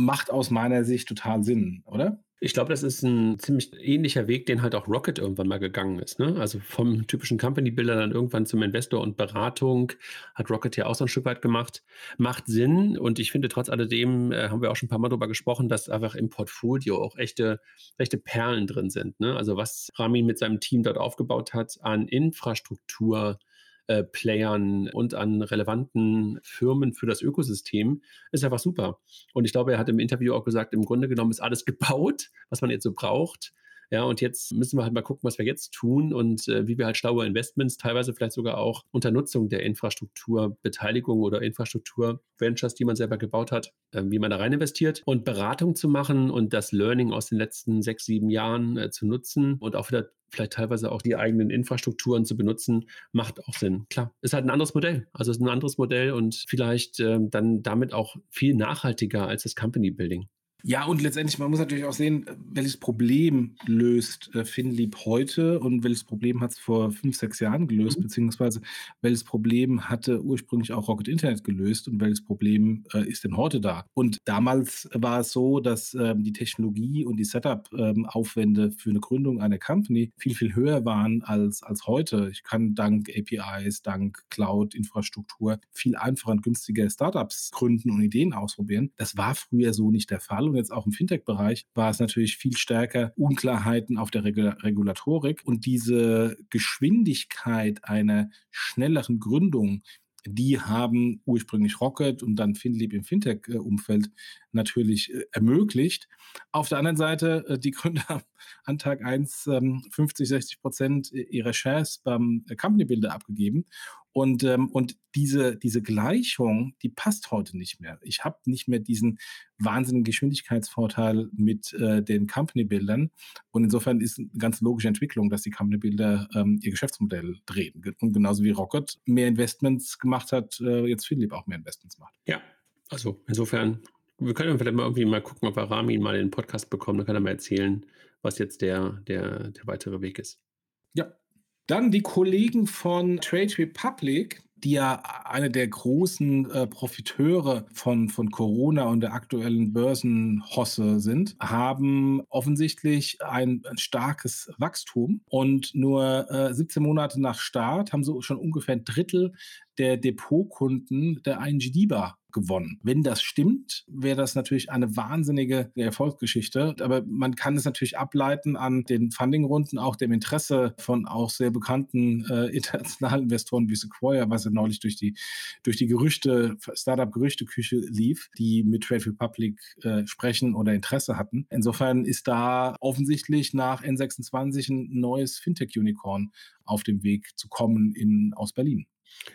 Macht aus meiner Sicht total Sinn, oder? Ich glaube, das ist ein ziemlich ähnlicher Weg, den halt auch Rocket irgendwann mal gegangen ist. Ne? Also vom typischen Company-Builder dann irgendwann zum Investor und Beratung hat Rocket ja auch so ein Stück weit gemacht. Macht Sinn und ich finde, trotz alledem äh, haben wir auch schon ein paar Mal darüber gesprochen, dass einfach im Portfolio auch echte, echte Perlen drin sind. Ne? Also was Rami mit seinem Team dort aufgebaut hat an Infrastruktur, äh, Playern und an relevanten Firmen für das Ökosystem, ist einfach super. Und ich glaube, er hat im Interview auch gesagt, im Grunde genommen ist alles gebaut, was man jetzt so braucht. Ja, und jetzt müssen wir halt mal gucken, was wir jetzt tun und äh, wie wir halt schlaue Investments, teilweise vielleicht sogar auch unter Nutzung der Infrastrukturbeteiligung oder Infrastrukturventures, die man selber gebaut hat, äh, wie man da rein investiert und Beratung zu machen und das Learning aus den letzten sechs, sieben Jahren äh, zu nutzen und auch wieder vielleicht teilweise auch die eigenen Infrastrukturen zu benutzen, macht auch Sinn. Klar, ist halt ein anderes Modell. Also ist ein anderes Modell und vielleicht ähm, dann damit auch viel nachhaltiger als das Company Building. Ja, und letztendlich, man muss natürlich auch sehen, welches Problem löst äh, Finlieb heute und welches Problem hat es vor fünf, sechs Jahren gelöst, mhm. beziehungsweise welches Problem hatte ursprünglich auch Rocket Internet gelöst und welches Problem äh, ist denn heute da? Und damals war es so, dass ähm, die Technologie und die Setup-Aufwände ähm, für eine Gründung einer Company viel, viel höher waren als, als heute. Ich kann dank APIs, dank Cloud-Infrastruktur viel einfacher und günstiger Startups gründen und Ideen ausprobieren. Das war früher so nicht der Fall und jetzt auch im Fintech-Bereich war es natürlich viel stärker Unklarheiten auf der Regul Regulatorik und diese Geschwindigkeit einer schnelleren Gründung, die haben ursprünglich Rocket und dann FinLeap im Fintech-Umfeld natürlich äh, ermöglicht. Auf der anderen Seite, äh, die Gründer haben an Tag 1 50, 60 Prozent ihrer Shares beim Company Builder abgegeben und, ähm, und diese, diese Gleichung, die passt heute nicht mehr. Ich habe nicht mehr diesen wahnsinnigen Geschwindigkeitsvorteil mit äh, den Company-Bildern. Und insofern ist eine ganz logische Entwicklung, dass die Company-Bilder ähm, ihr Geschäftsmodell drehen. Und genauso wie Rocket mehr Investments gemacht hat, äh, jetzt Philipp auch mehr Investments macht. Ja, also insofern, wir können vielleicht mal irgendwie mal gucken, ob wir Rami mal in den Podcast bekommen. Dann kann er mal erzählen, was jetzt der, der, der weitere Weg ist. Ja, dann die Kollegen von Trade Republic, die ja eine der großen äh, Profiteure von, von Corona und der aktuellen Börsenhosse sind, haben offensichtlich ein, ein starkes Wachstum und nur äh, 17 Monate nach Start haben sie schon ungefähr ein Drittel der Depotkunden der ING DIBA gewonnen. Wenn das stimmt, wäre das natürlich eine wahnsinnige Erfolgsgeschichte. Aber man kann es natürlich ableiten an den Fundingrunden, auch dem Interesse von auch sehr bekannten äh, internationalen Investoren wie Sequoia, was ja neulich durch die, durch die Gerüchte, Startup-Gerüchteküche lief, die mit Trade Republic äh, sprechen oder Interesse hatten. Insofern ist da offensichtlich nach N26 ein neues Fintech-Unicorn auf dem Weg zu kommen in, aus Berlin.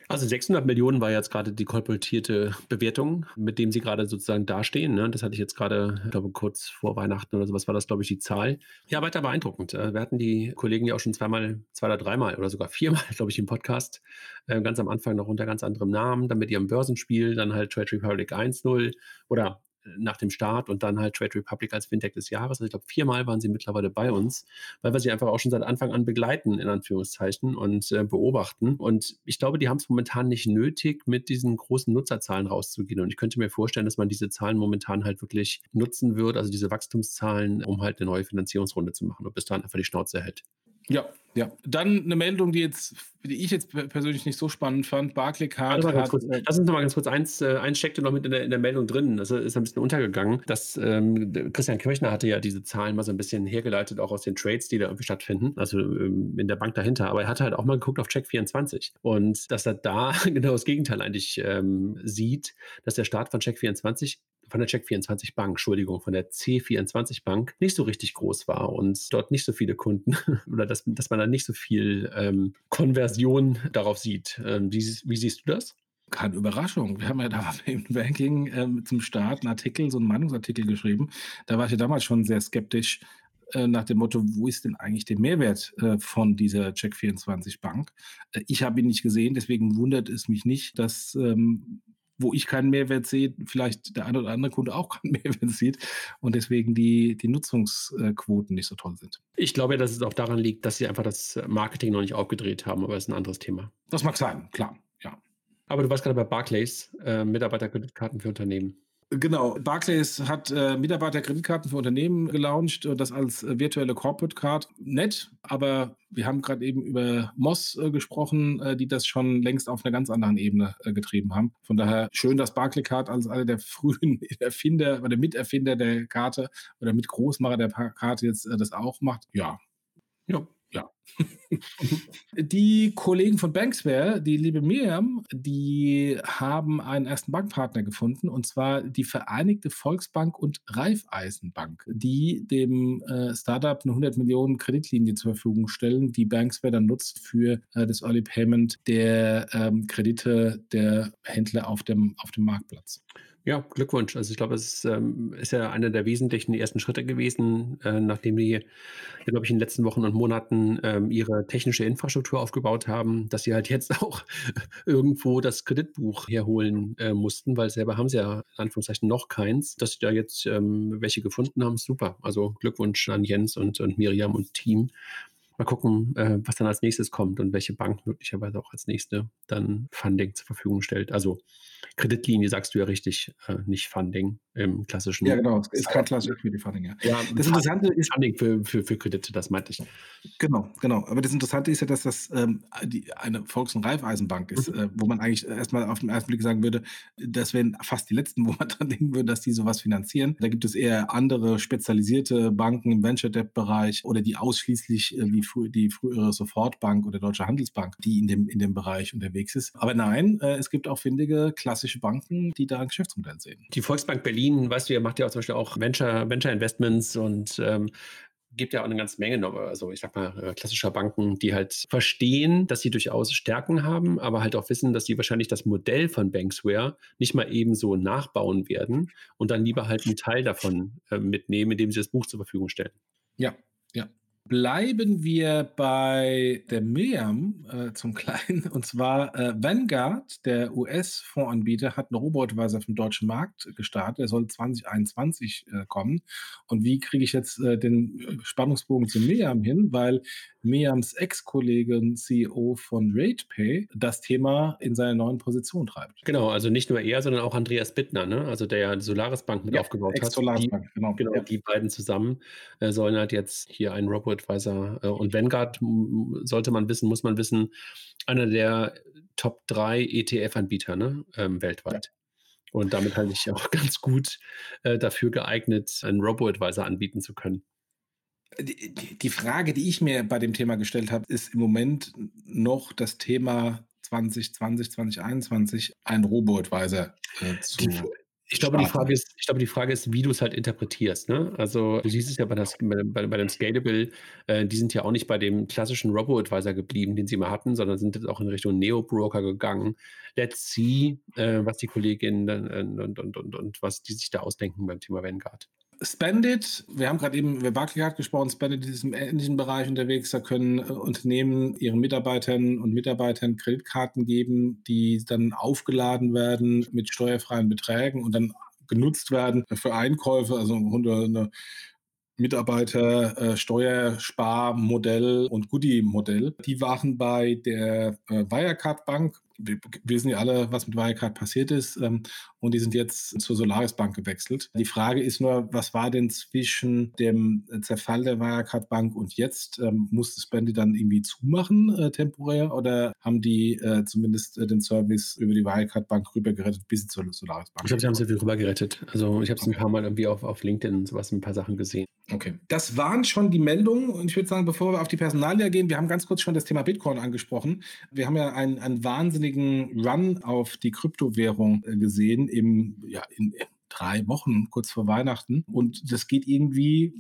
Also 600 Millionen war jetzt gerade die kolportierte Bewertung, mit dem Sie gerade sozusagen dastehen. Ne? Das hatte ich jetzt gerade, ich glaube, kurz vor Weihnachten oder sowas war das, glaube ich, die Zahl. Ja, weiter beeindruckend. Äh, wir hatten die Kollegen ja auch schon zweimal, zwei oder dreimal oder sogar viermal, glaube ich, im Podcast. Äh, ganz am Anfang noch unter ganz anderem Namen, dann mit ihrem Börsenspiel, dann halt Trade Republic 1.0 oder nach dem Start und dann halt Trade Republic als Fintech des Jahres. Also ich glaube, viermal waren sie mittlerweile bei uns, weil wir sie einfach auch schon seit Anfang an begleiten, in Anführungszeichen, und äh, beobachten. Und ich glaube, die haben es momentan nicht nötig, mit diesen großen Nutzerzahlen rauszugehen. Und ich könnte mir vorstellen, dass man diese Zahlen momentan halt wirklich nutzen wird, also diese Wachstumszahlen, um halt eine neue Finanzierungsrunde zu machen und bis dahin einfach die Schnauze hält. Ja, ja. Dann eine Meldung, die jetzt, die ich jetzt persönlich nicht so spannend fand. Barclaycard hat. Kurz, lass uns noch mal ganz kurz eins, äh, eins steckte noch mit in der, in der Meldung drin. Das ist ein bisschen untergegangen. Das, ähm, Christian Kirchner hatte ja diese Zahlen mal so ein bisschen hergeleitet, auch aus den Trades, die da irgendwie stattfinden, also ähm, in der Bank dahinter. Aber er hatte halt auch mal geguckt auf Check24 und dass er da genau das Gegenteil eigentlich ähm, sieht, dass der Start von Check24 von der Check24 Bank, Entschuldigung, von der C24 Bank nicht so richtig groß war und dort nicht so viele Kunden oder dass, dass man da nicht so viel ähm, Konversion darauf sieht. Ähm, wie, wie siehst du das? keine Überraschung. Wir haben ja da im Banking ähm, zum Start einen Artikel, so einen Meinungsartikel geschrieben. Da war ich ja damals schon sehr skeptisch äh, nach dem Motto, wo ist denn eigentlich der Mehrwert äh, von dieser Check24 Bank? Äh, ich habe ihn nicht gesehen, deswegen wundert es mich nicht, dass ähm, wo ich keinen Mehrwert sehe, vielleicht der eine oder andere Kunde auch keinen Mehrwert sieht und deswegen die, die Nutzungsquoten nicht so toll sind. Ich glaube, dass es auch daran liegt, dass sie einfach das Marketing noch nicht aufgedreht haben, aber das ist ein anderes Thema. Das mag sein, klar, ja. Aber du warst gerade bei Barclays, äh, Mitarbeiterkreditkarten für Unternehmen. Genau. Barclays hat äh, Mitarbeiterkreditkarten für Unternehmen gelauncht, das als äh, virtuelle Corporate Card. Nett, aber wir haben gerade eben über Moss äh, gesprochen, äh, die das schon längst auf einer ganz anderen Ebene äh, getrieben haben. Von daher schön, dass Barclays Card als einer der frühen Erfinder oder Miterfinder der Karte oder Mitgroßmacher der Karte jetzt äh, das auch macht. Ja. Ja, ja. die Kollegen von Banksware, die liebe Miriam, die haben einen ersten Bankpartner gefunden und zwar die Vereinigte Volksbank und Raiffeisenbank, die dem äh, Startup eine 100 Millionen Kreditlinie zur Verfügung stellen, die Banksware dann nutzt für äh, das Early Payment der ähm, Kredite der Händler auf dem, auf dem Marktplatz. Ja, Glückwunsch. Also ich glaube, es ähm, ist ja einer der wesentlichen ersten Schritte gewesen, äh, nachdem die, glaube ich, in den letzten Wochen und Monaten ähm, ihre technische Infrastruktur aufgebaut haben, dass sie halt jetzt auch irgendwo das Kreditbuch herholen äh, mussten, weil selber haben sie ja in Anführungszeichen noch keins. Dass sie da jetzt ähm, welche gefunden haben, super. Also Glückwunsch an Jens und, und Miriam und Team. Mal gucken, äh, was dann als nächstes kommt und welche Bank möglicherweise auch als nächste dann Funding zur Verfügung stellt. Also Kreditlinie sagst du ja richtig, äh, nicht Funding im klassischen. Ja, genau, es ist kein klassisches Funding, ja. ja. Das Interessante ist. Funding für, für, für Kredite, das meinte ich. Genau, genau. Aber das Interessante ist ja, dass das ähm, die, eine Volks- und Raiffeisenbank ist, mhm. äh, wo man eigentlich erstmal auf den ersten Blick sagen würde, das wären fast die letzten, wo man dran denken würde, dass die sowas finanzieren. Da gibt es eher andere spezialisierte Banken im Venture-Debt-Bereich oder die ausschließlich äh, wie frü die frühere Sofortbank oder Deutsche Handelsbank, die in dem, in dem Bereich unterwegs ist. Aber nein, äh, es gibt auch findige, klassische Banken, die da ein Geschäftsmodell sehen. Die Volksbank Berlin, weißt du, ihr macht ja auch zum Beispiel auch Venture, Venture Investments und ähm, gibt ja auch eine ganze Menge, also ich sag mal, äh, klassischer Banken, die halt verstehen, dass sie durchaus Stärken haben, aber halt auch wissen, dass sie wahrscheinlich das Modell von Banksware nicht mal ebenso nachbauen werden und dann lieber halt einen Teil davon äh, mitnehmen, indem sie das Buch zur Verfügung stellen. Ja, ja. Bleiben wir bei der Miriam äh, zum Kleinen. Und zwar äh, Vanguard, der US-Fondsanbieter, hat einen Robotweiser auf dem deutschen Markt gestartet. Er soll 2021 äh, kommen. Und wie kriege ich jetzt äh, den äh, Spannungsbogen zu Miriam hin? Weil Miriams Ex-Kollegin, CEO von RatePay, das Thema in seiner neuen Position treibt. Genau, also nicht nur er, sondern auch Andreas Bittner, ne? also der ja die Solaris Bank mit ja, aufgebaut hat. Solaris Bank, genau. Genau, ja. die beiden zusammen äh, sollen halt jetzt hier einen Robo-Advisor äh, und Vanguard, sollte man wissen, muss man wissen, einer der Top 3 ETF-Anbieter ne? Ähm, weltweit. Ja. Und damit halte ich auch ganz gut äh, dafür geeignet, einen Robo-Advisor anbieten zu können. Die, die Frage, die ich mir bei dem Thema gestellt habe, ist im Moment noch das Thema 2020, 2021 ein Robo-Advisor äh, zu. ich glaube, die Frage ist, ich glaube, die Frage ist, wie du es halt interpretierst. Ne? Also du siehst es ja bei, das, bei, bei dem Scalable, äh, die sind ja auch nicht bei dem klassischen Robo-Advisor geblieben, den sie mal hatten, sondern sind jetzt auch in Richtung Neo-Broker gegangen. Let's see, äh, was die Kolleginnen äh, und, und, und, und was die sich da ausdenken beim Thema Vanguard. Spendit, wir haben gerade eben über Barclaycard gesprochen, Spendit ist im ähnlichen Bereich unterwegs. Da können äh, Unternehmen ihren Mitarbeitern und Mitarbeitern Kreditkarten geben, die dann aufgeladen werden mit steuerfreien Beträgen und dann genutzt werden für Einkäufe, also eine Mitarbeiter äh, Steuersparmodell und Goodie-Modell. Die waren bei der äh, Wirecard Bank wir wissen ja alle, was mit Wirecard passiert ist. Ähm, und die sind jetzt zur Solaris Bank gewechselt. Die Frage ist nur, was war denn zwischen dem Zerfall der Wirecard Bank und jetzt? Ähm, musste Spendy dann irgendwie zumachen, äh, temporär? Oder haben die äh, zumindest äh, den Service über die Wirecard Bank rübergerettet bis zur Solaris Bank? Ich glaube, sie haben sie rübergerettet. Also ich habe es okay. ein paar Mal irgendwie auf, auf LinkedIn und sowas ein paar Sachen gesehen. Okay. Das waren schon die Meldungen. Und ich würde sagen, bevor wir auf die Personalia gehen, wir haben ganz kurz schon das Thema Bitcoin angesprochen. Wir haben ja einen, einen wahnsinnigen Run auf die Kryptowährung äh, gesehen im, ja, in, in drei Wochen, kurz vor Weihnachten. Und das geht irgendwie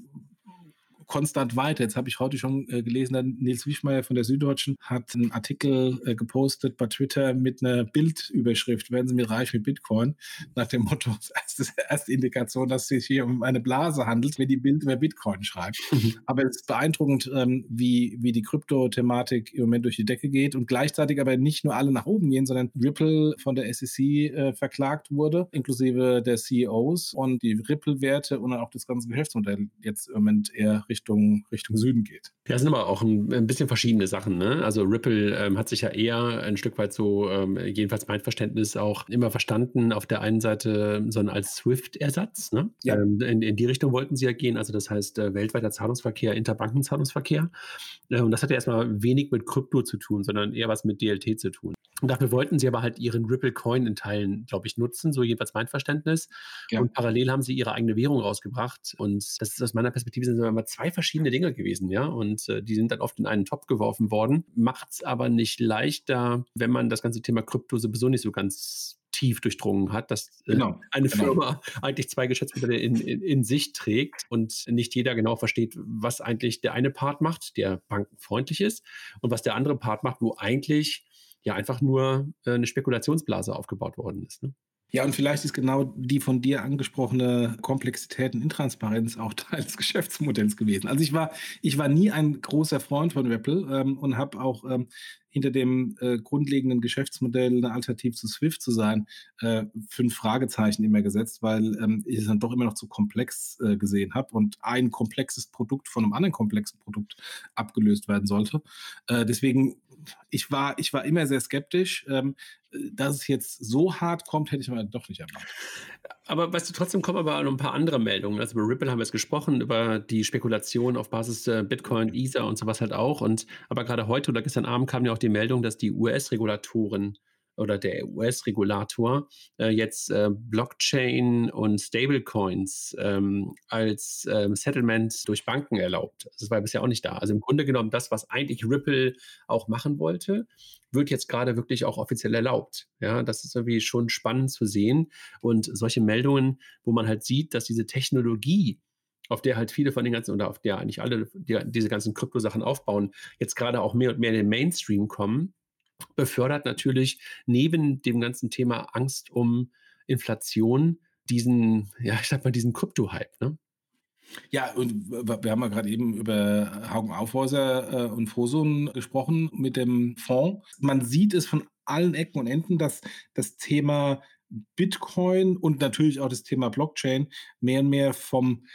konstant weiter. Jetzt habe ich heute schon äh, gelesen, Nils Wischmeier von der Süddeutschen hat einen Artikel äh, gepostet bei Twitter mit einer Bildüberschrift, werden Sie mir reich mit Bitcoin, nach dem Motto, das ist die erste Indikation, dass es sich hier um eine Blase handelt, wenn die Bild über Bitcoin schreibt. Mhm. aber es ist beeindruckend, ähm, wie, wie die Krypto-Thematik im Moment durch die Decke geht und gleichzeitig aber nicht nur alle nach oben gehen, sondern Ripple von der SEC äh, verklagt wurde, inklusive der CEOs und die Ripple-Werte und auch das ganze Geschäftsmodell jetzt im Moment eher Richtung, Richtung Süden geht. Ja, sind aber auch ein, ein bisschen verschiedene Sachen. Ne? Also Ripple ähm, hat sich ja eher ein Stück weit so, ähm, jedenfalls mein Verständnis, auch immer verstanden, auf der einen Seite so als SWIFT-Ersatz. Ne? Ja. Ähm, in, in, die Richtung wollten sie ja gehen, also das heißt äh, weltweiter Zahlungsverkehr, Interbankenzahlungsverkehr. Äh, und das hat ja erstmal wenig mit Krypto zu tun, sondern eher was mit DLT zu tun. Und dafür wollten sie aber halt ihren Ripple Coin in Teilen, glaube ich, nutzen, so jedenfalls mein Verständnis. Ja. Und parallel haben sie ihre eigene Währung rausgebracht. Und das ist aus meiner Perspektive sind immer zwei verschiedene Dinge gewesen, ja. Und äh, die sind dann oft in einen Topf geworfen worden. Macht es aber nicht leichter, wenn man das ganze Thema Krypto sowieso nicht so ganz tief durchdrungen hat, dass äh, genau, eine genau. Firma eigentlich zwei Geschäftsmodelle in, in, in, sich trägt und nicht jeder genau versteht, was eigentlich der eine Part macht, der bankenfreundlich ist, und was der andere Part macht, wo eigentlich ja einfach nur äh, eine Spekulationsblase aufgebaut worden ist. Ne? Ja, und vielleicht ist genau die von dir angesprochene Komplexität und Intransparenz auch Teil des Geschäftsmodells gewesen. Also ich war, ich war nie ein großer Freund von Ripple ähm, und habe auch ähm, hinter dem äh, grundlegenden Geschäftsmodell eine Alternative zu Swift zu sein, äh, fünf Fragezeichen immer gesetzt, weil ähm, ich es dann doch immer noch zu komplex äh, gesehen habe und ein komplexes Produkt von einem anderen komplexen Produkt abgelöst werden sollte. Äh, deswegen ich war, ich war immer sehr skeptisch. Ähm, dass es jetzt so hart kommt, hätte ich mal doch nicht erwartet. Aber weißt du, trotzdem kommen aber noch ein paar andere Meldungen. Also über Ripple haben wir es gesprochen, über die Spekulation auf Basis äh, Bitcoin, Ether und sowas halt auch. Und aber gerade heute oder gestern Abend kam ja auch die Meldung, dass die US-Regulatoren oder der US-Regulator äh, jetzt äh, Blockchain und Stablecoins ähm, als ähm, Settlement durch Banken erlaubt. Das war bisher auch nicht da. Also im Grunde genommen das, was eigentlich Ripple auch machen wollte, wird jetzt gerade wirklich auch offiziell erlaubt. Ja, das ist irgendwie schon spannend zu sehen. Und solche Meldungen, wo man halt sieht, dass diese Technologie auf der halt viele von den ganzen, oder auf der eigentlich alle die, diese ganzen Kryptosachen aufbauen, jetzt gerade auch mehr und mehr in den Mainstream kommen, befördert natürlich neben dem ganzen Thema Angst um Inflation diesen, ja, ich sag mal, diesen Krypto-Hype, ne? Ja, und wir haben ja gerade eben über Haugen Aufhäuser äh, und Frosun gesprochen mit dem Fonds. Man sieht es von allen Ecken und Enden, dass das Thema Bitcoin und natürlich auch das Thema Blockchain mehr und mehr vom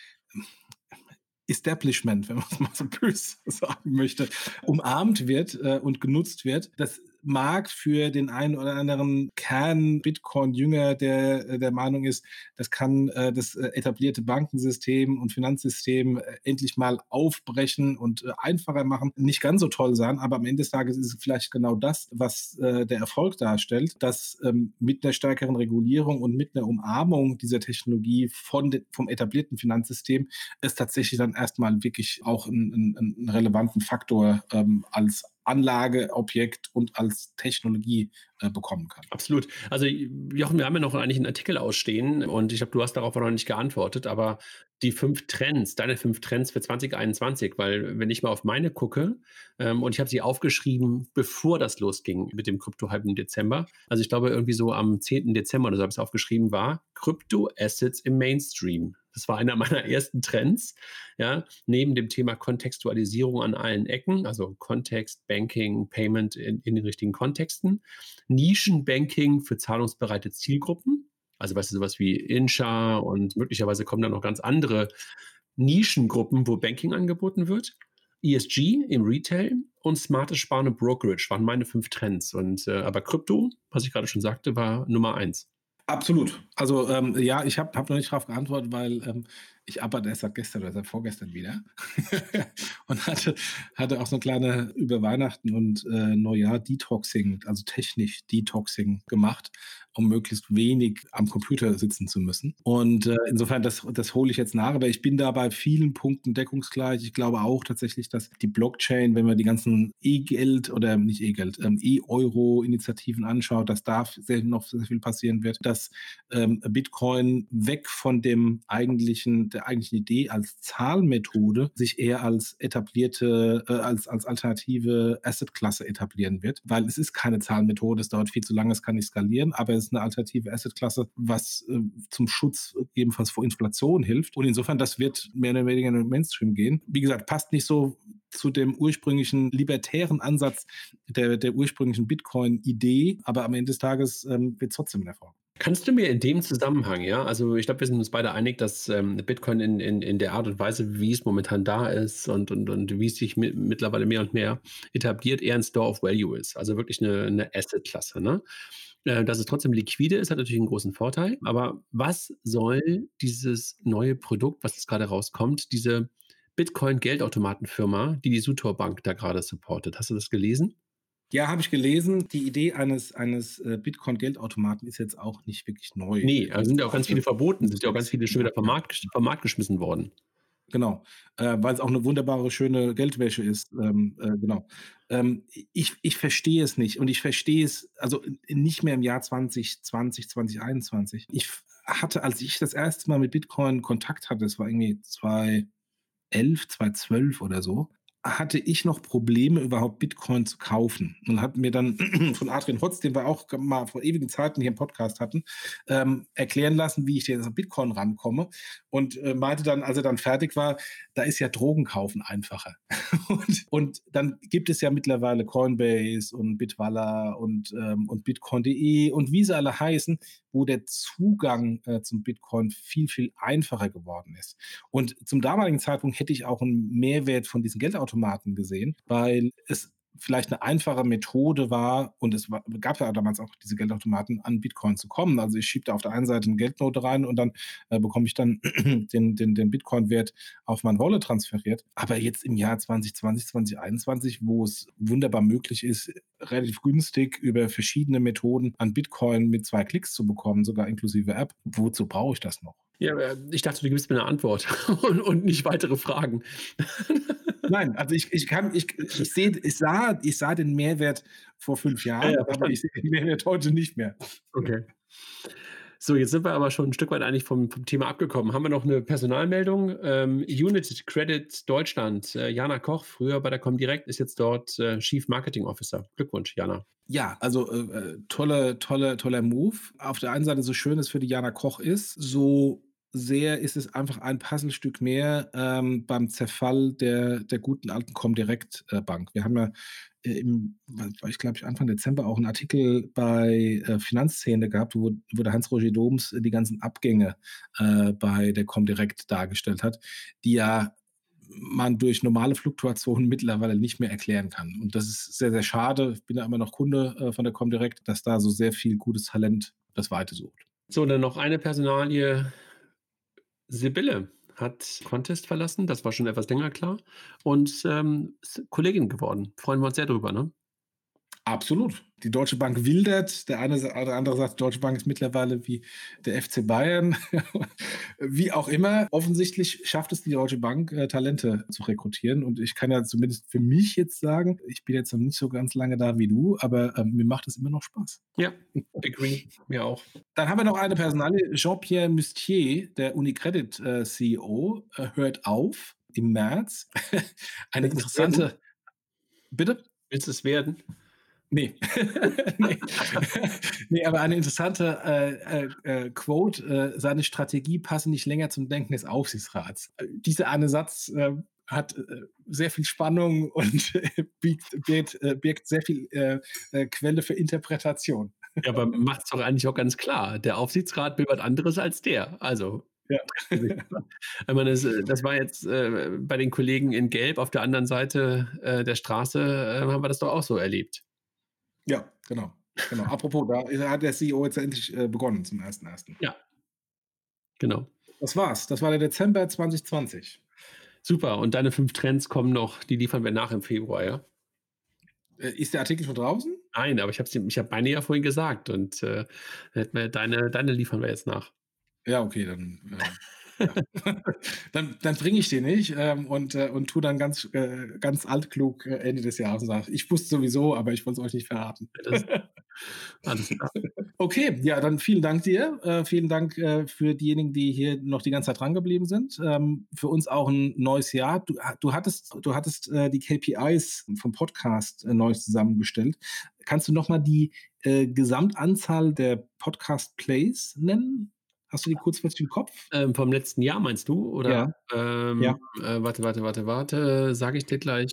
Establishment, wenn man es mal so böse sagen möchte, umarmt wird äh, und genutzt wird. Das mag für den einen oder anderen Kern-Bitcoin-Jünger, der äh, der Meinung ist, das kann äh, das äh, etablierte Bankensystem und Finanzsystem endlich mal aufbrechen und einfacher machen, nicht ganz so toll sein. Aber am Ende des Tages ist es vielleicht genau das, was der Erfolg darstellt, dass ähm, mit einer stärkeren Regulierung und mit einer Umarmung dieser Technologie von de, vom etablierten Finanzsystem es tatsächlich dann erstmal wirklich auch einen, einen, einen relevanten Faktor ähm, als Anlageobjekt und als Technologie äh, bekommen kann. Absolut. Also Jochen, wir haben ja noch eigentlich einen Artikel ausstehen und ich glaube, du hast darauf noch nicht geantwortet, aber die fünf Trends, deine fünf Trends für 2021, weil wenn ich mal auf meine gucke ähm, und ich habe sie aufgeschrieben, bevor das losging mit dem Krypto-Hype im Dezember, also ich glaube irgendwie so am 10. Dezember oder so habe ich es aufgeschrieben, war Krypto-Assets im Mainstream. Das war einer meiner ersten Trends, ja, neben dem Thema Kontextualisierung an allen Ecken, also Kontext, Banking, Payment in, in den richtigen Kontexten, Nischenbanking für zahlungsbereite Zielgruppen, also weißt du, sowas wie Insha und möglicherweise kommen dann noch ganz andere Nischengruppen, wo Banking angeboten wird. ESG im Retail und smartes Sparen und Brokerage waren meine fünf Trends. Und äh, aber Krypto, was ich gerade schon sagte, war Nummer eins. Absolut. Also ähm, ja, ich habe hab noch nicht darauf geantwortet, weil ähm, ich arbeite erst seit gestern oder seit vorgestern wieder und hatte, hatte auch so eine kleine über Weihnachten und äh, Neujahr Detoxing, also technisch Detoxing gemacht, um möglichst wenig am Computer sitzen zu müssen. Und äh, insofern, das, das hole ich jetzt nach, aber ich bin da bei vielen Punkten deckungsgleich. Ich glaube auch tatsächlich, dass die Blockchain, wenn man die ganzen E-Geld oder nicht E-Geld, ähm, E-Euro-Initiativen anschaut, dass da sehr, noch sehr viel passieren wird, dass ähm, Bitcoin weg von dem eigentlichen, der eigentlichen Idee als Zahlmethode sich eher als etablierte, äh, als, als alternative Assetklasse etablieren wird, weil es ist keine Zahlmethode, es dauert viel zu lange, es kann nicht skalieren, aber es ist eine alternative Assetklasse, was äh, zum Schutz ebenfalls vor Inflation hilft. Und insofern, das wird mehr oder weniger in den Mainstream gehen. Wie gesagt, passt nicht so zu dem ursprünglichen libertären Ansatz der, der ursprünglichen Bitcoin-Idee, aber am Ende des Tages ähm, wird es trotzdem ein Erfolg. Kannst du mir in dem Zusammenhang, ja, also ich glaube, wir sind uns beide einig, dass ähm, Bitcoin in, in, in der Art und Weise, wie es momentan da ist und, und, und wie es sich mit, mittlerweile mehr und mehr etabliert, eher ein Store of Value ist. Also wirklich eine, eine Asset-Klasse. Ne? Äh, dass es trotzdem liquide ist, hat natürlich einen großen Vorteil. Aber was soll dieses neue Produkt, was jetzt gerade rauskommt, diese Bitcoin-Geldautomatenfirma, die die Sutor Bank da gerade supportet? Hast du das gelesen? Ja, habe ich gelesen. Die Idee eines, eines äh, Bitcoin-Geldautomaten ist jetzt auch nicht wirklich neu. Nee, also sind ja auch ganz viele verboten, sind ja auch ganz viele schon wieder vom Markt, vom Markt geschmissen worden. Genau, äh, weil es auch eine wunderbare, schöne Geldwäsche ist. Ähm, äh, genau. Ähm, ich, ich verstehe es nicht und ich verstehe es also nicht mehr im Jahr 2020, 2021. Ich hatte, als ich das erste Mal mit Bitcoin Kontakt hatte, das war irgendwie 2011, 2012 oder so, hatte ich noch Probleme, überhaupt Bitcoin zu kaufen. Und hat mir dann von Adrian Hotz, den wir auch mal vor ewigen Zeiten hier im Podcast hatten, ähm, erklären lassen, wie ich jetzt an Bitcoin rankomme. Und äh, meinte dann, als er dann fertig war, da ist ja Drogenkaufen einfacher. und, und, dann gibt es ja mittlerweile Coinbase und Bitwalla und, ähm, und Bitcoin.de und wie sie alle heißen, wo der Zugang äh, zum Bitcoin viel, viel einfacher geworden ist. Und zum damaligen Zeitpunkt hätte ich auch einen Mehrwert von diesen Geldautomaten gesehen, weil es vielleicht eine einfache Methode war, und es gab ja damals auch diese Geldautomaten, an Bitcoin zu kommen. Also ich schiebe da auf der einen Seite eine Geldnote rein und dann äh, bekomme ich dann den, den, den Bitcoin-Wert auf mein Wallet transferiert. Aber jetzt im Jahr 2020, 2021, wo es wunderbar möglich ist, relativ günstig über verschiedene Methoden an Bitcoin mit zwei Klicks zu bekommen, sogar inklusive App, wozu brauche ich das noch? Ja, ich dachte, du gibst mir eine Antwort und, und nicht weitere Fragen. Nein, also ich, ich kann, ich, ich sehe, ich sah, ich sah den Mehrwert vor fünf Jahren, ja, aber ich sehe den Mehrwert heute nicht mehr. Okay. So, jetzt sind wir aber schon ein Stück weit eigentlich vom, vom Thema abgekommen. Haben wir noch eine Personalmeldung? Ähm, Unit Credit Deutschland. Äh, Jana Koch, früher bei der Comdirect, ist jetzt dort äh, Chief Marketing Officer. Glückwunsch, Jana. Ja, also äh, äh tolle, tolle, toller Move. Auf der einen Seite so schön es für die Jana Koch ist, so sehr ist es einfach ein Puzzlestück mehr ähm, beim Zerfall der, der guten alten Comdirect-Bank. Wir haben ja äh, im, ich glaube, Anfang Dezember auch einen Artikel bei äh, Finanzszene gehabt, wo, wo der Hans-Roger Doms die ganzen Abgänge äh, bei der Comdirect dargestellt hat, die ja man durch normale Fluktuationen mittlerweile nicht mehr erklären kann. Und das ist sehr, sehr schade. Ich bin ja immer noch Kunde äh, von der Comdirect, dass da so sehr viel gutes Talent das Weite sucht. So, dann noch eine Personalie, Sibylle hat Contest verlassen, das war schon etwas länger klar. Und ähm, Kollegin geworden. Freuen wir uns sehr drüber, ne? Absolut. Die Deutsche Bank wildert. Der eine oder andere sagt, die Deutsche Bank ist mittlerweile wie der FC Bayern. wie auch immer. Offensichtlich schafft es die Deutsche Bank, äh, Talente zu rekrutieren. Und ich kann ja zumindest für mich jetzt sagen, ich bin jetzt noch nicht so ganz lange da wie du, aber äh, mir macht es immer noch Spaß. Ja, agree. Mir auch. Dann haben wir noch eine Personalie. Jean-Pierre Mustier, der Unicredit äh, CEO, äh, hört auf im März. eine interessante. Bitte? Willst du es werden? Nee. nee. nee. aber eine interessante äh, äh, äh, Quote, äh, seine Strategie passe nicht länger zum Denken des Aufsichtsrats. Äh, dieser eine Satz äh, hat sehr viel Spannung und birgt, birgt, birgt, sehr viel Quelle für Interpretation. Ja, aber macht es doch eigentlich auch ganz klar. Der Aufsichtsrat will was anderes als der. Also. Ja. ich meine, das, das war jetzt bei den Kollegen in Gelb auf der anderen Seite der Straße, haben wir das doch auch so erlebt. Ja, genau. genau. Apropos, da hat der CEO jetzt endlich äh, begonnen zum 1.1. Ja. Genau. Das war's. Das war der Dezember 2020. Super. Und deine fünf Trends kommen noch, die liefern wir nach im Februar, ja? Äh, ist der Artikel schon draußen? Nein, aber ich habe ich hab meine ja vorhin gesagt und äh, deine, deine liefern wir jetzt nach. Ja, okay, dann. Äh, dann, dann bringe ich den nicht ähm, und, äh, und tu dann ganz, äh, ganz altklug äh, Ende des Jahres und sage, ich wusste sowieso, aber ich wollte es euch nicht verraten. alles klar. Okay, ja, dann vielen Dank dir. Äh, vielen Dank äh, für diejenigen, die hier noch die ganze Zeit dran geblieben sind. Ähm, für uns auch ein neues Jahr. Du, du hattest, du hattest äh, die KPIs vom Podcast neu zusammengestellt. Kannst du nochmal die Gesamtanzahl der Podcast-Plays nennen? Hast du die kurzfristig im Kopf? Ähm, vom letzten Jahr meinst du? Oder? Ja. Ähm, ja. Äh, warte, warte, warte, warte. Sage ich dir gleich.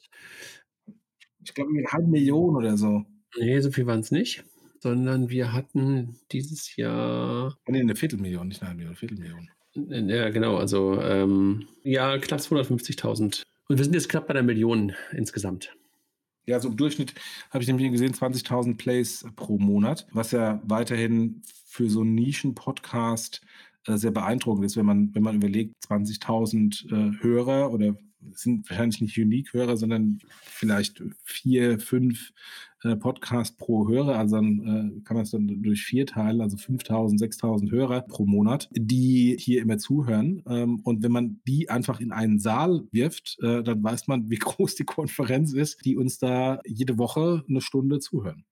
Ich glaube, eine halbe Million oder so. Nee, so viel waren es nicht. Sondern wir hatten dieses Jahr. Nee, eine Viertelmillion, nicht eine halbe Million, eine Viertelmillion. Ja, genau. Also, ähm, ja, knapp 250.000. Und wir sind jetzt knapp bei der Million insgesamt. Ja, so im Durchschnitt habe ich nämlich gesehen 20.000 Plays pro Monat, was ja weiterhin für so einen Nischen-Podcast äh, sehr beeindruckend ist, wenn man, wenn man überlegt, 20.000 äh, Hörer oder sind wahrscheinlich nicht Unique-Hörer, sondern vielleicht vier, fünf äh, Podcast pro Hörer, also dann äh, kann man es dann durch vier teilen, also 5000, 6000 Hörer pro Monat, die hier immer zuhören. Ähm, und wenn man die einfach in einen Saal wirft, äh, dann weiß man, wie groß die Konferenz ist, die uns da jede Woche eine Stunde zuhören.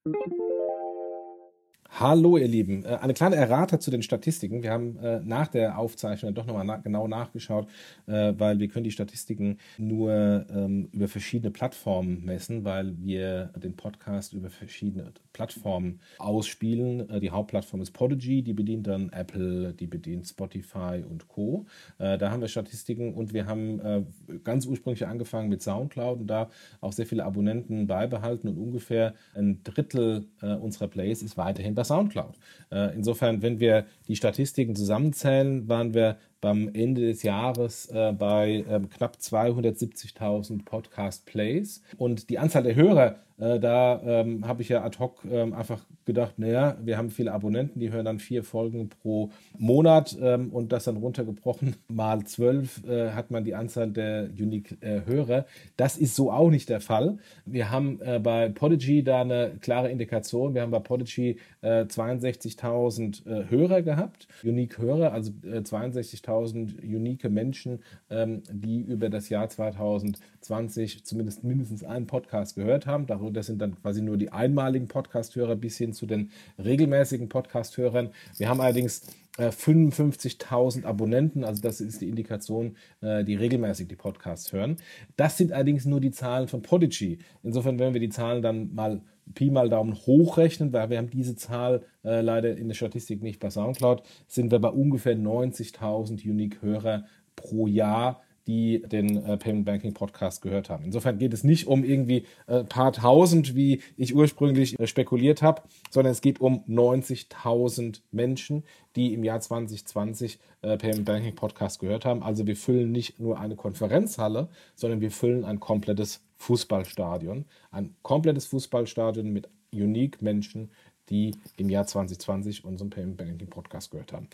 Hallo, ihr Lieben. Äh, eine kleine Errata zu den Statistiken. Wir haben äh, nach der Aufzeichnung doch nochmal na genau nachgeschaut, äh, weil wir können die Statistiken nur ähm, über verschiedene Plattformen messen, weil wir den Podcast über verschiedene Plattformen ausspielen. Die Hauptplattform ist Podigy, die bedient dann Apple, die bedient Spotify und Co. Da haben wir Statistiken und wir haben ganz ursprünglich angefangen mit Soundcloud und da auch sehr viele Abonnenten beibehalten und ungefähr ein Drittel unserer Plays ist weiterhin bei Soundcloud. Äh, insofern, wenn wir die Statistiken zusammenzählen, waren wir beim Ende des Jahres äh, bei ähm, knapp 270.000 Podcast-Plays. Und die Anzahl der Hörer, äh, da ähm, habe ich ja ad hoc ähm, einfach gedacht, naja, wir haben viele Abonnenten, die hören dann vier Folgen pro Monat ähm, und das dann runtergebrochen mal zwölf äh, hat man die Anzahl der Unique-Hörer. Äh, das ist so auch nicht der Fall. Wir haben äh, bei Podigy da eine klare Indikation. Wir haben bei Podigy 62.000 Hörer gehabt, Unique-Hörer, also 62.000 50.000 unique Menschen, ähm, die über das Jahr 2020 zumindest mindestens einen Podcast gehört haben. Darunter sind dann quasi nur die einmaligen Podcast-Hörer bis hin zu den regelmäßigen Podcast-Hörern. Wir haben allerdings 55.000 äh, Abonnenten, also das ist die Indikation, äh, die regelmäßig die Podcasts hören. Das sind allerdings nur die Zahlen von Podigy. Insofern, wenn wir die Zahlen dann mal Pi mal Daumen hochrechnen, weil wir haben diese Zahl äh, leider in der Statistik nicht bei SoundCloud, sind wir bei ungefähr 90.000 Unique-Hörer pro Jahr, die den äh, Payment Banking Podcast gehört haben. Insofern geht es nicht um irgendwie äh, paar tausend, wie ich ursprünglich äh, spekuliert habe, sondern es geht um 90.000 Menschen, die im Jahr 2020 äh, Payment Banking Podcast gehört haben. Also wir füllen nicht nur eine Konferenzhalle, sondern wir füllen ein komplettes Fußballstadion. Ein komplettes Fußballstadion mit unique Menschen, die im Jahr 2020 unseren Payment Banking Podcast gehört haben.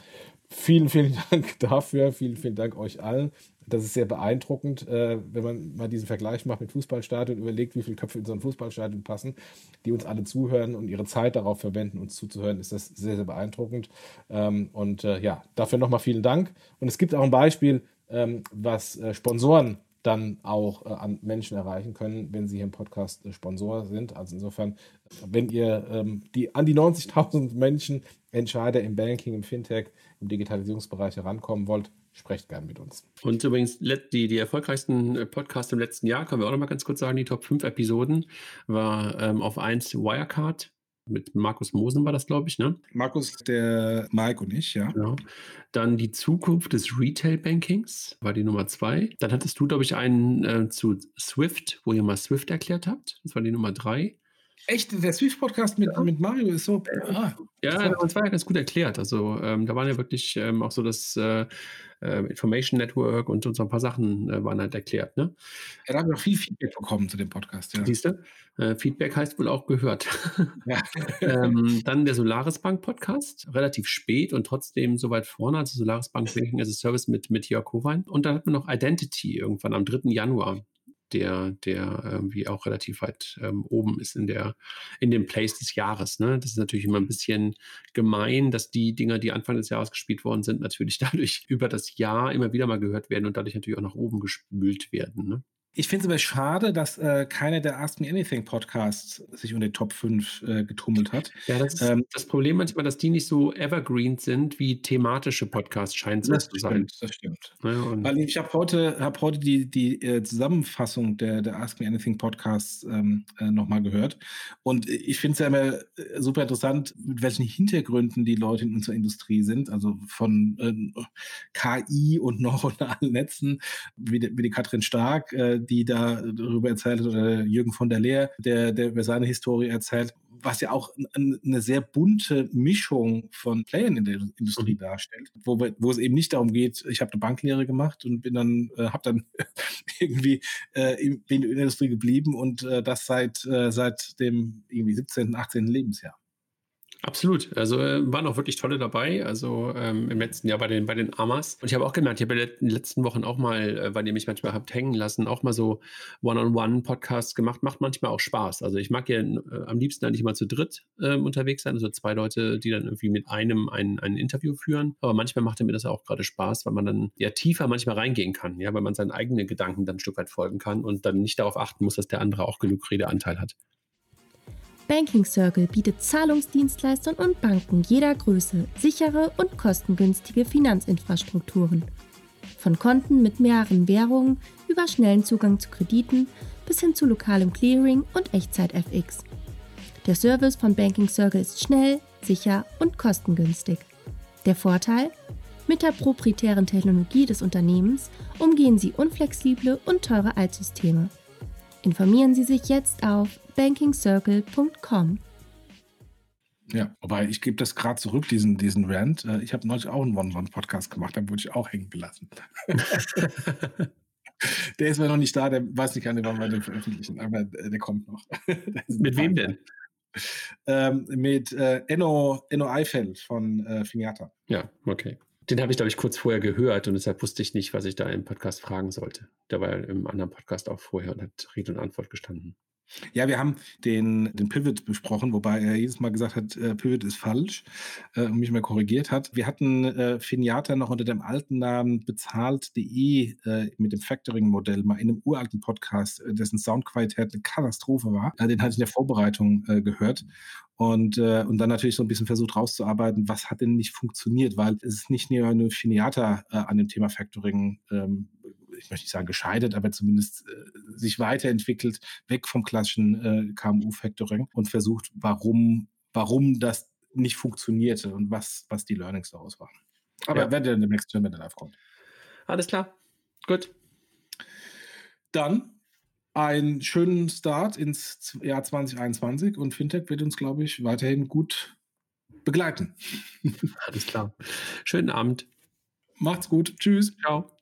Vielen, vielen Dank dafür. Vielen, vielen Dank euch allen. Das ist sehr beeindruckend, äh, wenn man mal diesen Vergleich macht mit Fußballstadion, überlegt, wie viele Köpfe in so ein Fußballstadion passen, die uns alle zuhören und ihre Zeit darauf verwenden, uns zuzuhören, ist das sehr, sehr beeindruckend. Ähm, und äh, ja, dafür nochmal vielen Dank. Und es gibt auch ein Beispiel, ähm, was äh, Sponsoren dann auch äh, an Menschen erreichen können, wenn sie hier im Podcast äh, Sponsor sind. Also insofern, wenn ihr ähm, die an die 90.000 Menschen, Entscheider im Banking, im Fintech, im Digitalisierungsbereich herankommen wollt, sprecht gern mit uns. Und übrigens, die, die erfolgreichsten äh, Podcasts im letzten Jahr, können wir auch noch mal ganz kurz sagen, die Top 5 Episoden war ähm, auf 1 Wirecard, mit Markus Mosen war das, glaube ich, ne? Markus, der Mike und ich, ja. Genau. Dann die Zukunft des Retail-Bankings war die Nummer zwei. Dann hattest du, glaube ich, einen äh, zu Swift, wo ihr mal Swift erklärt habt. Das war die Nummer drei. Echt, der Swift-Podcast mit, ja. mit Mario ist so. Ah, ja, das war ja ganz gut erklärt. Also ähm, da waren ja wirklich ähm, auch so das äh, äh, Information Network und, so ein paar Sachen äh, waren halt erklärt. Ne? Ja, da haben wir auch viel Feedback bekommen zu dem Podcast. Ja. Siehst du? Äh, Feedback heißt wohl auch gehört. Ja. ähm, dann der Solaris Bank Podcast, relativ spät und trotzdem so weit vorne, also Solaris Bank Banking as a Service mit, mit Jörg Howein. Und dann hat man noch Identity irgendwann am 3. Januar der, der irgendwie auch relativ weit ähm, oben ist in der, in dem Place des Jahres. Ne? Das ist natürlich immer ein bisschen gemein, dass die Dinger, die Anfang des Jahres gespielt worden sind, natürlich dadurch über das Jahr immer wieder mal gehört werden und dadurch natürlich auch nach oben gespült werden. Ne? Ich finde es aber schade, dass äh, keiner der Ask Me Anything Podcasts sich unter den Top 5 äh, getummelt hat. Ja, das ist ähm, das Problem manchmal, dass die nicht so evergreen sind wie thematische Podcasts, scheint es zu sein. Das stimmt. Ja, Weil ich habe heute, hab heute die, die äh, Zusammenfassung der, der Ask Me Anything Podcasts ähm, äh, nochmal gehört. Und ich finde es ja immer äh, super interessant, mit welchen Hintergründen die Leute in unserer Industrie sind. Also von äh, KI und neuronalen Netzen, wie, die, wie die Katrin Stark, äh, die da darüber erzählt oder Jürgen von der Leer, der, der über seine Historie erzählt, was ja auch eine sehr bunte Mischung von Playern in der Industrie mhm. darstellt, wo, wo es eben nicht darum geht, ich habe eine Banklehre gemacht und bin dann, äh, habe dann irgendwie äh, in, bin in der Industrie geblieben und äh, das seit, äh, seit dem irgendwie 17., 18. Lebensjahr. Absolut. Also äh, waren auch wirklich tolle dabei. Also ähm, im letzten Jahr bei den, bei den Amas. Und ich habe auch gemerkt, ich habe in den letzten Wochen auch mal, äh, weil ihr mich manchmal habt hängen lassen, auch mal so One-on-One-Podcasts gemacht. Macht manchmal auch Spaß. Also ich mag ja äh, am liebsten eigentlich immer zu dritt äh, unterwegs sein. Also zwei Leute, die dann irgendwie mit einem ein, ein Interview führen. Aber manchmal macht mir das auch gerade Spaß, weil man dann ja tiefer manchmal reingehen kann. Ja, weil man seinen eigenen Gedanken dann ein Stück weit folgen kann und dann nicht darauf achten muss, dass der andere auch genug Redeanteil hat. Banking Circle bietet Zahlungsdienstleistern und Banken jeder Größe sichere und kostengünstige Finanzinfrastrukturen. Von Konten mit mehreren Währungen über schnellen Zugang zu Krediten bis hin zu lokalem Clearing und Echtzeit-FX. Der Service von Banking Circle ist schnell, sicher und kostengünstig. Der Vorteil? Mit der proprietären Technologie des Unternehmens umgehen Sie unflexible und teure Altsysteme. Informieren Sie sich jetzt auf bankingcircle.com. Ja, wobei ich gebe das gerade zurück, diesen, diesen Rant. Äh, ich habe neulich auch einen One-One-Podcast gemacht, da wurde ich auch hängen gelassen. der ist mir noch nicht da, der weiß nicht, wann wir den veröffentlichen, aber der kommt noch. Mit wem denn? Ähm, mit äh, Enno, Enno Eifeld von äh, Finiata. Ja, okay. Den habe ich, glaube ich, kurz vorher gehört und deshalb wusste ich nicht, was ich da im Podcast fragen sollte. Der war ja im anderen Podcast auch vorher und hat Rede und Antwort gestanden. Ja, wir haben den, den Pivot besprochen, wobei er jedes Mal gesagt hat, äh, Pivot ist falsch äh, und mich mal korrigiert hat. Wir hatten äh, Finiata noch unter dem alten Namen bezahlt.de äh, mit dem Factoring-Modell mal in einem uralten Podcast, äh, dessen Soundqualität eine Katastrophe war. Äh, den hatte ich in der Vorbereitung äh, gehört. Und, äh, und dann natürlich so ein bisschen versucht rauszuarbeiten, was hat denn nicht funktioniert, weil es ist nicht nur eine Finiata äh, an dem Thema Factoring ähm, ich möchte nicht sagen gescheitert, aber zumindest äh, sich weiterentwickelt, weg vom klassischen äh, KMU-Factoring und versucht, warum, warum das nicht funktionierte und was, was die Learnings daraus waren. Aber ja. werdet ihr demnächst wenn der live kommt. Alles klar. Gut. Dann einen schönen Start ins Jahr 2021 und Fintech wird uns, glaube ich, weiterhin gut begleiten. Alles klar. Schönen Abend. Macht's gut. Tschüss. Ciao.